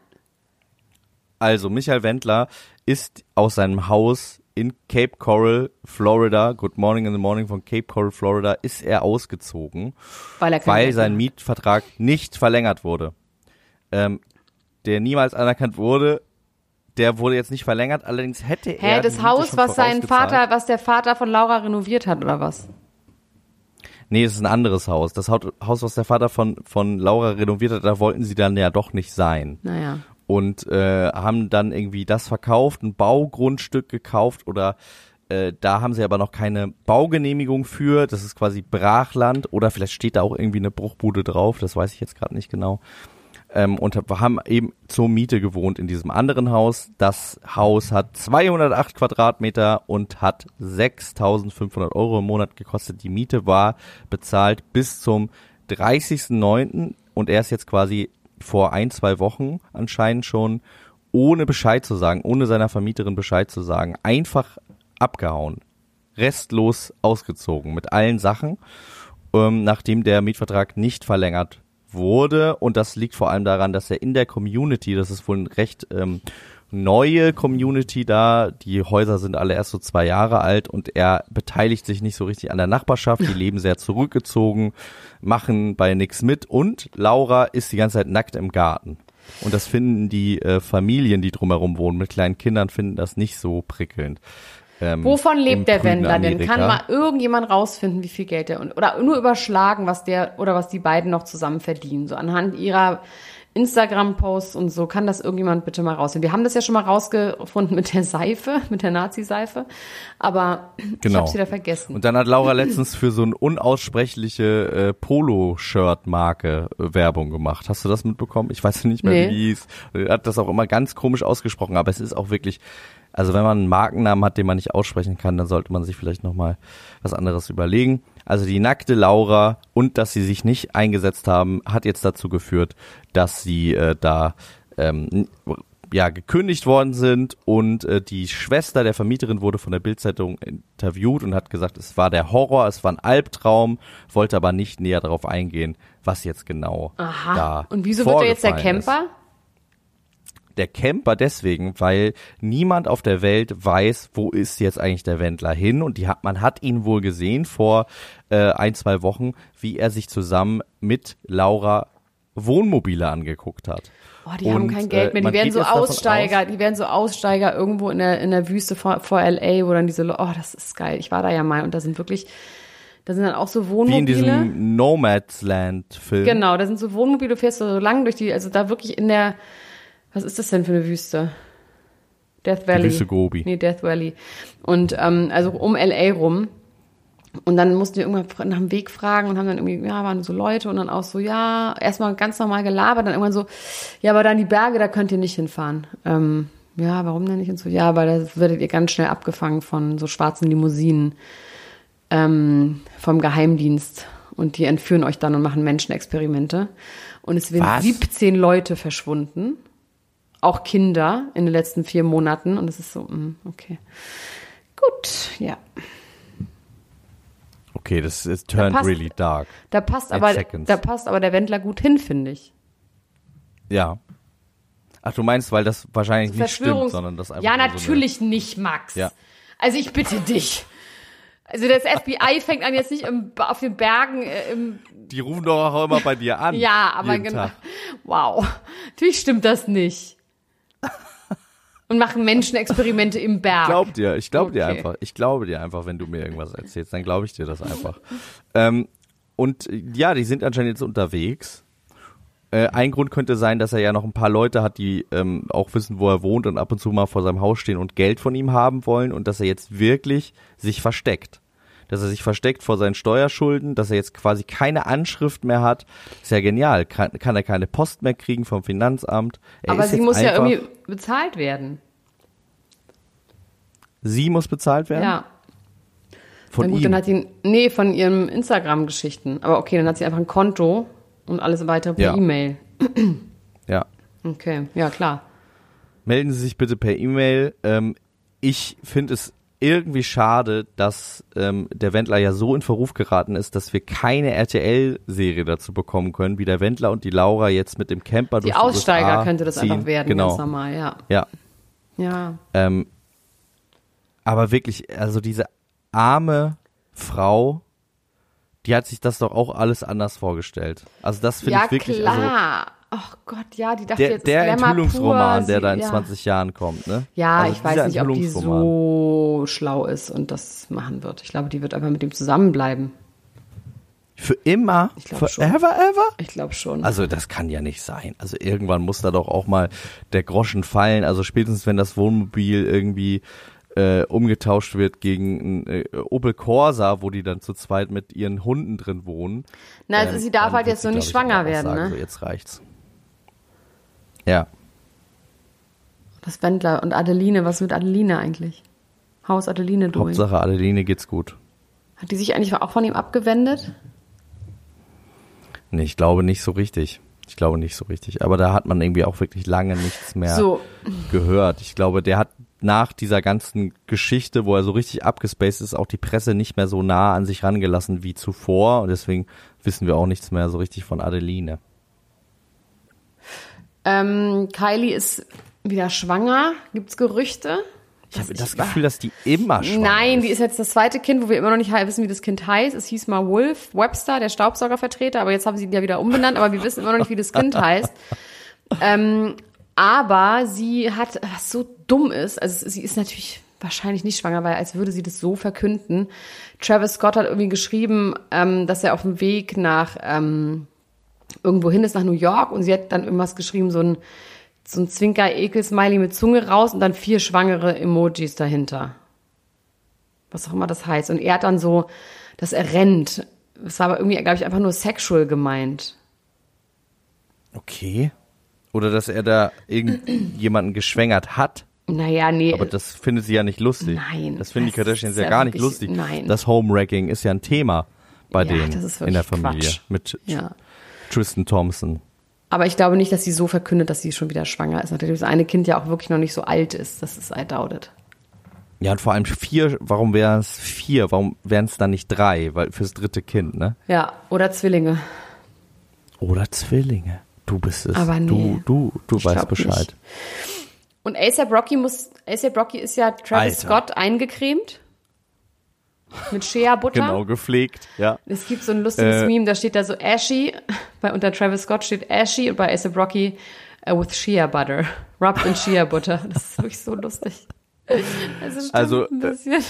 S3: Also, Michael Wendler ist aus seinem Haus in Cape Coral, Florida, Good Morning in the Morning von Cape Coral, Florida, ist er ausgezogen,
S2: Weil er
S3: weil sein Mietvertrag nicht verlängert wurde. Ähm, der niemals anerkannt wurde, der wurde jetzt nicht verlängert, allerdings hätte er.
S2: Hä, das Haus, was sein. Vater, was der Vater von Laura renoviert hat, oder was?
S3: Nee, es ist ein anderes Haus. Das Haus, was der Vater von, von Laura renoviert hat, da wollten sie dann ja doch nicht sein.
S2: Naja.
S3: Und äh, haben dann irgendwie das verkauft, ein Baugrundstück gekauft oder äh, da haben sie aber noch keine Baugenehmigung für. Das ist quasi Brachland oder vielleicht steht da auch irgendwie eine Bruchbude drauf. Das weiß ich jetzt gerade nicht genau. Ähm, und hab- haben eben zur Miete gewohnt in diesem anderen Haus. Das Haus hat 208 Quadratmeter und hat 6.500 Euro im Monat gekostet. Die Miete war bezahlt bis zum 30.09. und er ist jetzt quasi vor ein, zwei Wochen anscheinend schon ohne Bescheid zu sagen, ohne seiner Vermieterin Bescheid zu sagen, einfach abgehauen. Restlos ausgezogen mit allen Sachen, ähm, nachdem der Mietvertrag nicht verlängert wurde. Und das liegt vor allem daran, dass er in der Community, das ist wohl ein recht ähm, neue Community da, die Häuser sind alle erst so zwei Jahre alt und er beteiligt sich nicht so richtig an der Nachbarschaft, die [LAUGHS] leben sehr zurückgezogen, machen bei nix mit und Laura ist die ganze Zeit nackt im Garten. Und das finden die äh, Familien, die drumherum wohnen, mit kleinen Kindern, finden das nicht so prickelnd. Ähm,
S2: Wovon lebt der Wendler denn? Kann mal irgendjemand rausfinden, wie viel Geld der oder nur überschlagen, was der oder was die beiden noch zusammen verdienen, so anhand ihrer Instagram-Posts und so. Kann das irgendjemand bitte mal rausfinden? Wir haben das ja schon mal rausgefunden mit der Seife, [LAUGHS] mit der Nazi-Seife, aber ich
S3: Genau.
S2: hab's wieder vergessen.
S3: Und dann hat Laura letztens für so eine unaussprechliche äh, Polo-Shirt-Marke äh, Werbung gemacht. Hast du das mitbekommen? Ich weiß nicht mehr,
S2: Nee.
S3: wie. Er hat das auch immer ganz komisch ausgesprochen, aber es ist auch wirklich, also wenn man einen Markennamen hat, den man nicht aussprechen kann, dann sollte man sich vielleicht nochmal was anderes überlegen. Also die nackte Laura und dass sie sich nicht eingesetzt haben, hat jetzt dazu geführt, dass sie äh, da ähm, ja gekündigt worden sind und äh, die Schwester der Vermieterin wurde von der Bildzeitung interviewt und hat gesagt, es war der Horror, es war ein Albtraum, wollte aber nicht näher darauf eingehen, was jetzt genau
S2: Aha.
S3: da
S2: und wieso wird er jetzt der
S3: vorgefallen ist. Der Camper deswegen, weil niemand auf der Welt weiß, wo ist jetzt eigentlich der Wendler hin und die hat, man hat ihn wohl gesehen vor äh, ein, zwei Wochen, wie er sich zusammen mit Laura Wohnmobile angeguckt hat.
S2: Oh, die
S3: Und,
S2: haben kein Geld
S3: äh,
S2: mehr. Die werden so Aussteiger.
S3: aus-
S2: Die werden so Aussteiger irgendwo in der, in der Wüste vor, vor L.A., wo dann diese, Le- oh, das ist geil. Ich war da ja mal und da sind wirklich, da sind dann auch so
S3: Wie in
S2: Wohnmobile.
S3: diesem Nomadsland-Film.
S2: Genau, da sind so Wohnmobile, du fährst so lang durch die, also da wirklich in der, was ist das denn für eine Wüste? Death Valley.
S3: Wüste Gobi.
S2: Nee, Death Valley. Und ähm, also um L.A. rum. Und dann mussten wir irgendwann nach dem Weg fragen und haben dann irgendwie, ja, waren so Leute und dann auch so, ja, erstmal ganz normal gelabert, dann irgendwann so, ja, aber dann die Berge, da könnt ihr nicht hinfahren. Ähm, ja, warum denn nicht? Und so, ja, weil da werdet ihr ganz schnell abgefangen von so schwarzen Limousinen ähm, vom Geheimdienst. Und die entführen euch dann und machen Menschenexperimente. Und es sind
S3: Was?
S2: 17 Leute verschwunden. Auch Kinder in den letzten vier Monaten. Und es ist so, mm, okay. Gut, ja.
S3: Okay, das ist turned
S2: passt-
S3: really dark.
S2: Da passt aber, da passt aber der Wendler gut hin, finde ich.
S3: Ja. Ach, du meinst, weil das wahrscheinlich nicht stimmt, sondern das einfach
S2: Ja,
S3: so eine-
S2: natürlich nicht, Max.
S3: Ja.
S2: Also ich bitte dich. Also das FBI fängt an jetzt nicht im, auf den Bergen äh, im
S3: Die rufen doch auch immer bei dir an.
S2: Ja, aber genau.
S3: Tag.
S2: Wow. Natürlich stimmt das nicht. Und machen Menschenexperimente im Berg.
S3: glaub dir, ich glaube dir
S2: Okay.
S3: einfach. Ich glaube dir einfach, wenn du mir irgendwas erzählst, dann glaube ich dir das einfach. ähm, und ja, die sind anscheinend jetzt unterwegs. Äh, ein Grund könnte sein, dass er ja noch ein paar Leute hat, die ähm, auch wissen, wo er wohnt und ab und zu mal vor seinem Haus stehen und Geld von ihm haben wollen und dass er jetzt wirklich sich versteckt. Dass er sich versteckt vor seinen Steuerschulden, dass er jetzt quasi keine Anschrift mehr hat. Ist ja genial. Kann, kann er keine Post mehr kriegen vom Finanzamt. Er
S2: aber sie muss ja irgendwie bezahlt werden.
S3: Sie muss bezahlt werden?
S2: Ja.
S3: Von
S2: Na gut,
S3: ihm.
S2: dann hat sie, nee, von ihrem Instagram-Geschichten. Aber okay, dann hat sie einfach ein Konto und alles weitere per
S3: Ja.
S2: E-Mail.
S3: ja.
S2: Okay, ja klar.
S3: melden Sie sich bitte per E-Mail. Ähm, ich finde es irgendwie schade, dass ähm, der Wendler ja so in Verruf geraten ist, dass wir keine RTL-Serie dazu bekommen können, wie der Wendler und die Laura jetzt mit dem Camper
S2: Die
S3: durch
S2: Aussteiger
S3: USA
S2: könnte das
S3: ziehen.
S2: einfach werden,
S3: Genau.
S2: ganz normal, ja.
S3: Ja.
S2: Ja.
S3: Ähm, aber wirklich, also diese arme Frau, die hat sich das doch auch alles anders vorgestellt. Also das finde
S2: Ja,
S3: ich wirklich. Also,
S2: klar. Ach Gott, ja, die dachte
S3: der,
S2: jetzt
S3: der
S2: Glamour
S3: Enthüllungsroman,
S2: pur,
S3: der da in
S2: ja.
S3: 20 Jahren kommt, ne?
S2: Ja,
S3: Also
S2: ich weiß nicht, ob die so schlau ist und das machen wird. Ich glaube, die wird einfach mit dem zusammenbleiben.
S3: Für immer?
S2: Ich glaub schon.
S3: Forever, ever?
S2: Ich glaube schon.
S3: Also das kann ja nicht sein. Also irgendwann muss da doch auch mal der Groschen fallen. Also spätestens wenn das Wohnmobil irgendwie äh, umgetauscht wird gegen ein äh, Opel Corsa, wo die dann zu zweit mit ihren Hunden drin wohnen.
S2: Na, also
S3: ähm,
S2: sie darf halt jetzt
S3: sie,
S2: noch nicht schwanger werden, ne?
S3: So, jetzt reicht's. Ja.
S2: Das Wendler und Adeline, was mit Adeline eigentlich? Haus Adeline durch.
S3: Hauptsache Adeline geht's gut.
S2: Hat die sich eigentlich auch von ihm abgewendet?
S3: Nee, ich glaube nicht so richtig. Ich glaube nicht so richtig. Aber da hat man irgendwie auch wirklich lange nichts mehr
S2: So.
S3: gehört. Ich glaube, der hat nach dieser ganzen Geschichte, wo er so richtig abgespaced ist, auch die Presse nicht mehr so nah an sich rangelassen wie zuvor. Und deswegen wissen wir auch nichts mehr so richtig von Adeline.
S2: Ähm, Kylie ist wieder schwanger. Gibt's Gerüchte?
S3: Ich habe das Gefühl, dass die immer schwanger
S2: Nein, die ist jetzt das zweite Kind, wo wir immer noch nicht wissen, wie das Kind heißt. Es hieß mal Wolf Webster, der Staubsaugervertreter, aber jetzt haben sie ihn ja wieder umbenannt, aber wir wissen immer noch nicht, wie das Kind [LAUGHS] heißt. Ähm, aber sie hat, was so dumm ist, also sie ist natürlich wahrscheinlich nicht schwanger, weil als würde sie das so verkünden. Travis Scott hat irgendwie geschrieben, ähm, dass er auf dem Weg nach ähm, irgendwo hin ist, nach New York und sie hat dann irgendwas geschrieben, so ein so ein Zwinker-Ekel-Smiley mit Zunge raus und dann vier schwangere Emojis dahinter. Was auch immer das heißt. Und er hat dann so, dass er rennt. Das war aber irgendwie, glaube ich, einfach nur sexual gemeint.
S3: Okay. Oder dass er da irgendjemanden geschwängert hat.
S2: Naja, nee.
S3: Aber das findet sie ja nicht lustig.
S2: Nein,
S3: Das finden die
S2: das
S3: Kardashians ja gar nicht lustig.
S2: nein.
S3: Das Homewrecking ist ja ein Thema bei
S2: Ja,
S3: denen
S2: das ist
S3: in der Familie.
S2: Quatsch.
S3: Mit
S2: ja.
S3: Tristan Thompson.
S2: Aber ich glaube nicht, dass sie so verkündet, dass sie schon wieder schwanger ist. Nachdem das eine Kind ja auch wirklich noch nicht so alt ist. Das ist I doubt it.
S3: Ja, und vor allem vier, warum wären es vier? Warum wären es dann nicht drei? Weil fürs dritte Kind, ne?
S2: Ja, oder Zwillinge.
S3: Oder Zwillinge. Du bist es.
S2: Aber nee.
S3: Du, du, du
S2: Ich
S3: weißt Bescheid.
S2: nicht. Und ASAP Rocky muss, ASAP Rocky ist ja Travis
S3: Alter.
S2: Scott eingecremt. Mit Shea Butter.
S3: Genau, gepflegt, ja.
S2: Es gibt so ein lustiges
S3: Äh,
S2: Meme, da steht da so Ashy, [LAUGHS] bei unter Travis Scott steht Ashy und bei ASAP Rocky uh, with Shea Butter. Rubbed in Shea Butter. [LAUGHS] Das ist wirklich so lustig. Also, stimmt
S3: Also,
S2: ein bisschen.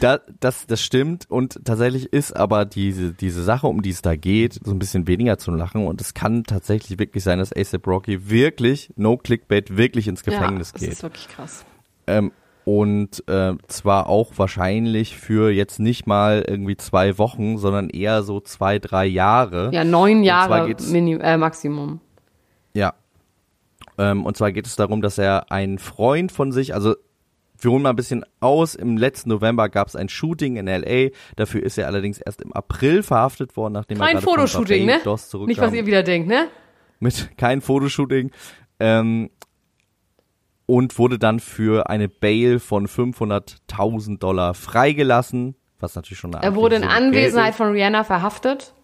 S3: Da, das, das stimmt und tatsächlich ist aber diese, diese Sache, um die es da geht, so ein bisschen weniger zu lachen und es kann tatsächlich wirklich sein, dass ASAP Rocky wirklich, no Clickbait, wirklich ins Gefängnis
S2: ja,
S3: geht.
S2: Das ist wirklich krass.
S3: Ähm, und äh, zwar auch wahrscheinlich für jetzt nicht mal irgendwie zwei Wochen, sondern eher so zwei, drei Jahre.
S2: Ja, neun Jahre Minim äh, Maximum.
S3: Ja. Ähm, und zwar geht es darum, dass er einen Freund von sich, also wir holen mal ein bisschen aus. Im letzten November gab es ein Shooting in LA. Dafür ist er allerdings erst im April verhaftet worden, nachdem er
S2: Kein
S3: gerade von
S2: Fotoshooting, ne?
S3: Barbados zurückkam.
S2: Nicht, was ihr wieder denkt, ne?
S3: mit kein Fotoshooting. Ähm, und wurde dann für eine Bail von 500.000 Dollar freigelassen, was natürlich schon eine
S2: Er wurde in Anwesenheit von Rihanna verhaftet.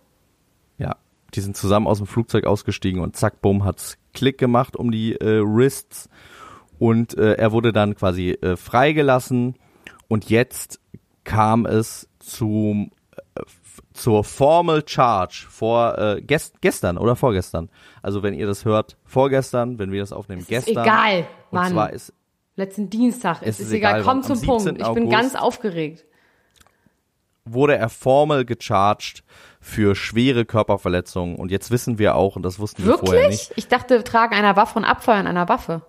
S3: Ja, die sind zusammen aus dem Flugzeug ausgestiegen und zack, bumm, hat's Klick gemacht um die äh, Wrists. Und äh, er wurde dann quasi äh, freigelassen. Und jetzt kam es zum zur Formal Charge vor äh, gest gestern oder vorgestern. Also wenn ihr das hört, vorgestern, wenn wir das aufnehmen,
S2: Ist
S3: gestern.
S2: egal,
S3: Und
S2: Mann.
S3: zwar ist
S2: Letzten Dienstag. Es
S3: Es
S2: ist,
S3: ist
S2: egal.
S3: egal,
S2: Komm zum Punkt.
S3: 17.
S2: Ich bin
S3: August.
S2: ganz aufgeregt.
S3: wurde er formal gecharged für schwere Körperverletzungen und jetzt wissen wir auch und das wussten wir vorher nicht.
S2: Wirklich? Ich dachte, Tragen einer Waffe und Abfeuern einer Waffe.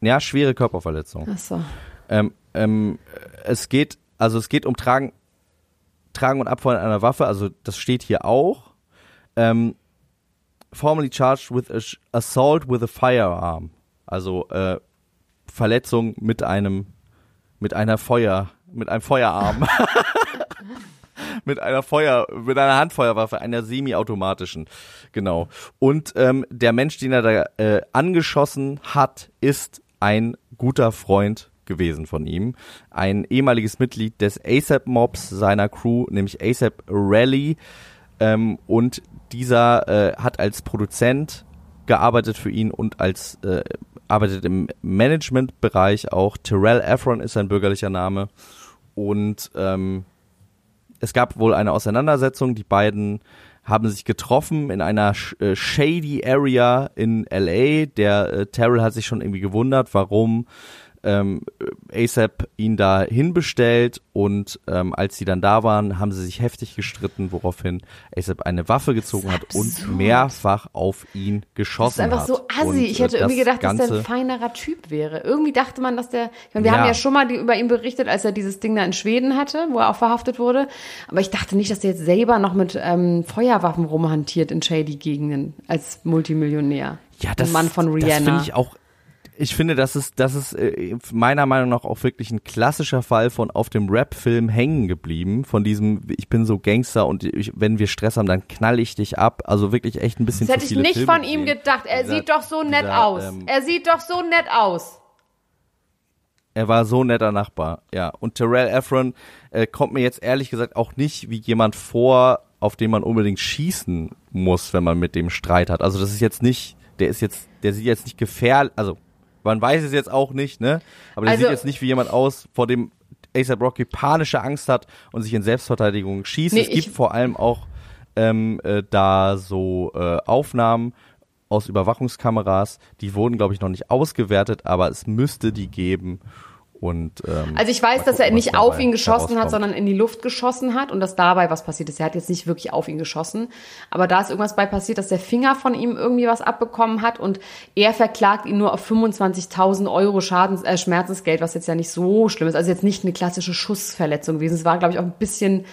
S3: Ja, schwere Körperverletzungen.
S2: Ach so.
S3: Ähm, ähm, es geht, also es geht um Tragen, Tragen und Abfeuern einer Waffe, also das steht hier auch. Ähm, formally charged with assault with a firearm. Also äh, Verletzung mit einem, mit einer Feuer, mit einem Feuerarm. [LAUGHS] mit einer Feuer, mit einer Handfeuerwaffe, einer semi-automatischen. Genau. Und ähm, der Mensch, den er da äh, angeschossen hat, ist ein guter Freund gewesen von ihm. Ein ehemaliges Mitglied des ASAP-Mobs seiner Crew, nämlich ASAP Rally. Ähm, und dieser äh, hat als Produzent gearbeitet für ihn und als äh, arbeitet im Managementbereich auch. Terrell Efron ist sein bürgerlicher Name. Und ähm, es gab wohl eine Auseinandersetzung. Die beiden haben sich getroffen in einer äh, shady Area in LA. Der äh, Terrell hat sich schon irgendwie gewundert, warum ähm, ASAP ihn da hinbestellt und ähm, als sie dann da waren, haben sie sich heftig gestritten, woraufhin ASAP eine Waffe gezogen hat und mehrfach auf ihn
S2: Das
S3: geschossen
S2: ist einfach
S3: hat.
S2: so assi.
S3: Und,
S2: ich
S3: äh,
S2: hätte irgendwie gedacht, dass der ein feinerer Typ wäre. Irgendwie dachte man, dass der. Ich meine, wir
S3: Ja.
S2: haben ja schon mal die, über ihn berichtet, als er dieses Ding da in Schweden hatte, wo er auch verhaftet wurde. Aber ich dachte nicht, dass der jetzt selber noch mit ähm, Feuerwaffen rumhantiert in shady Gegenden als Multimillionär.
S3: Ja, das,
S2: ein Mann von
S3: das finde ich auch. Ich finde, das ist, das ist äh, meiner Meinung nach auch wirklich ein klassischer Fall von auf dem Rap-Film hängen geblieben. Von diesem, ich bin so Gangster und ich, wenn wir Stress haben, dann knall ich dich ab. Also wirklich echt ein bisschen
S2: das hätte ich nicht
S3: Filme
S2: von ihm
S3: gesehen.
S2: gedacht. Er
S3: Dieser-
S2: sieht doch so nett
S3: dieser,
S2: aus.
S3: ähm,
S2: er sieht doch so nett aus.
S3: Er war so ein netter Nachbar, ja. Und Terrell Efron äh, kommt mir jetzt ehrlich gesagt auch nicht wie jemand vor, auf den man unbedingt schießen muss, wenn man mit dem Streit hat. Also das ist jetzt nicht, der ist jetzt, der sieht jetzt nicht gefährlich, also man weiß es jetzt auch nicht, ne? Aber der
S2: Also-
S3: sieht jetzt nicht wie jemand aus, vor dem ASAP Rocky panische Angst hat und sich in Selbstverteidigung schießt.
S2: Nee,
S3: es gibt vor allem auch ähm, äh, da so äh, Aufnahmen aus Überwachungskameras, die wurden, glaube ich, noch nicht ausgewertet, aber es müsste die geben. Und, ähm,
S2: Also ich weiß, dass er
S3: gucken,
S2: nicht auf ihn geschossen hat, sondern in die Luft geschossen hat und dass dabei was passiert ist. Er hat jetzt nicht wirklich auf ihn geschossen, aber da ist irgendwas bei passiert, dass der Finger von ihm irgendwie was abbekommen hat und er verklagt ihn nur auf 25.000 Euro Schadens äh, Schmerzensgeld, was jetzt ja nicht so schlimm ist. Also jetzt nicht eine klassische Schussverletzung gewesen. Es war, glaube ich, auch ein bisschen,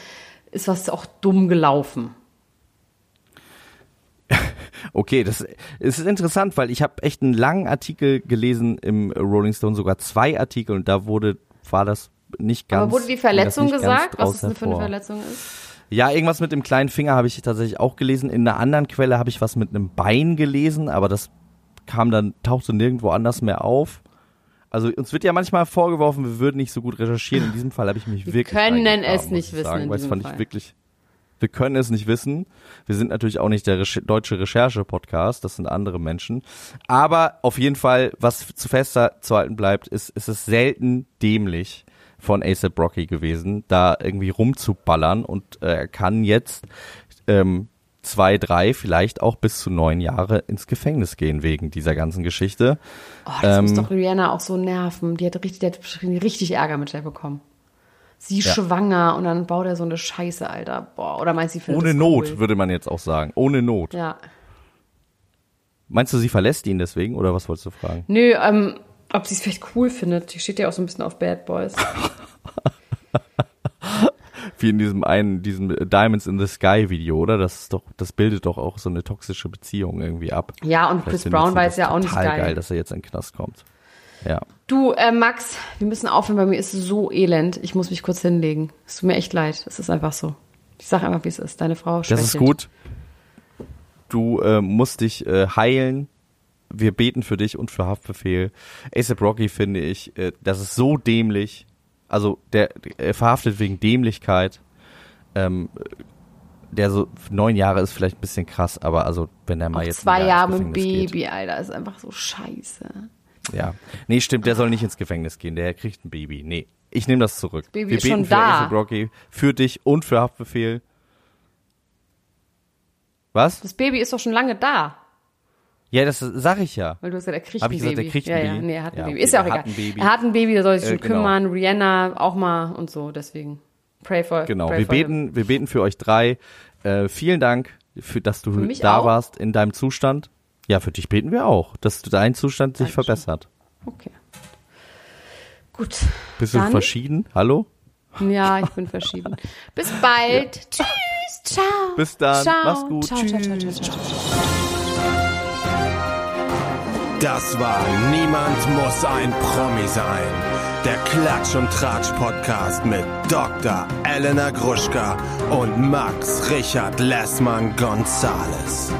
S2: ist was auch dumm gelaufen.
S3: Okay, das es ist interessant, weil ich habe echt einen langen Artikel gelesen im Rolling Stone, sogar zwei Artikel und da wurde war das nicht ganz.
S2: aber wurde die
S3: das
S2: Verletzung gesagt, was es für eine. Verletzung ist?
S3: Ja, irgendwas mit dem kleinen Finger habe ich tatsächlich auch gelesen. In einer anderen Quelle habe ich was mit einem Bein gelesen, aber das kam dann tauchte nirgendwo anders mehr auf. Also uns wird ja manchmal vorgeworfen, wir würden nicht so gut recherchieren. In diesem Fall habe ich mich
S2: Wir
S3: wirklich
S2: können
S3: reingegraben,
S2: es nicht
S3: ich
S2: wissen
S3: sagen,
S2: in
S3: weil
S2: diesem
S3: fand
S2: Fall.
S3: ich wirklich Wir können es nicht wissen. Wir sind natürlich auch nicht der Reche deutsche Recherche-Podcast, das sind andere Menschen. Aber auf jeden Fall, was zu fester zu halten bleibt, ist, ist es selten dämlich von ASAP Rocky gewesen, da irgendwie rumzuballern und äh, er kann jetzt ähm, zwei, drei, vielleicht auch bis zu neun Jahre ins Gefängnis gehen wegen dieser ganzen Geschichte.
S2: Oh, das muss
S3: Ähm,
S2: doch Rihanna auch so nerven. Die hat richtig, die hat richtig Ärger mit der bekommen. Sie
S3: Ja.
S2: schwanger und dann baut er so eine Scheiße, Alter. Boah, oder meinst du, sie
S3: Ohne Not,
S2: cool?
S3: würde man jetzt auch sagen. Ohne Not.
S2: Ja.
S3: Meinst du, sie verlässt ihn deswegen oder was wolltest du fragen?
S2: Nö, ähm, ob sie es vielleicht cool findet. Die steht ja auch so ein bisschen auf Bad Boys. [LAUGHS]
S3: Wie in diesem einen, diesem Diamonds in the Sky Video, oder? Das ist doch, das bildet doch auch so eine toxische Beziehung irgendwie ab.
S2: Ja, und Chris Brown war jetzt ja auch nicht geil.
S3: geil, dass er jetzt in den Knast kommt. Ja.
S2: Du, äh, Max, wir müssen aufhören, bei mir ist es so elend. Ich muss mich kurz hinlegen. Es tut mir echt leid. Es ist einfach so. Ich sag einfach, wie es ist. Deine Frau
S3: Das ist
S2: schwächelt.
S3: gut. Du äh, musst dich äh, heilen. Wir beten für dich und für Haftbefehl. ASAP Rocky finde ich, äh, das ist so dämlich. Also der er verhaftet wegen Dämlichkeit. Ähm, der so neun Jahre ist vielleicht ein bisschen krass, aber also wenn er mal
S2: Auch
S3: jetzt
S2: zwei Jahre mit Baby, Alter, ist einfach so scheiße.
S3: Ja, nee, stimmt. Der soll nicht ins Gefängnis gehen. Der kriegt ein Baby. Nee, ich nehme das zurück.
S2: Baby
S3: Wir
S2: ist
S3: beten
S2: schon
S3: für
S2: da.
S3: ASAP Rocky, für dich und für Haftbefehl. Was?
S2: Das Baby ist doch schon lange da.
S3: Ja, das sag ich ja.
S2: Weil du hast gesagt, er kriegt
S3: Hab
S2: ein
S3: ich gesagt,
S2: Baby.
S3: er kriegt
S2: ja,
S3: ein
S2: ja,
S3: Baby?
S2: nee, er hat ein
S3: Ja,
S2: Baby. Ist ja auch
S3: er hat
S2: egal.
S3: ein Baby.
S2: Er hat ein Baby, da soll sich
S3: Äh,
S2: drum
S3: genau.
S2: kümmern. Rihanna auch mal und so, deswegen. Pray for
S3: Genau,
S2: pray
S3: wir
S2: for him.
S3: beten, wir beten für euch drei. Äh, vielen Dank, für, dass du
S2: Für
S3: da
S2: auch?
S3: warst in deinem Zustand. Ja, für dich beten wir auch, dass dein Zustand sich
S2: Dankeschön.
S3: verbessert.
S2: Okay. Gut.
S3: Bist du
S2: Dann-
S3: verschieden? Hallo?
S2: Ja, ich bin verschieden. [LAUGHS] Bis bald. Tschüss. Ciao.
S3: Bis dann.
S2: Ciao.
S3: Mach's gut.
S2: Ciao, ciao, ciao, ciao, ciao.
S1: Das war Niemand muss ein Promi sein. Der Klatsch und Tratsch Podcast mit Dr. Elena Gruschka und Max Richard Lessmann Gonzales.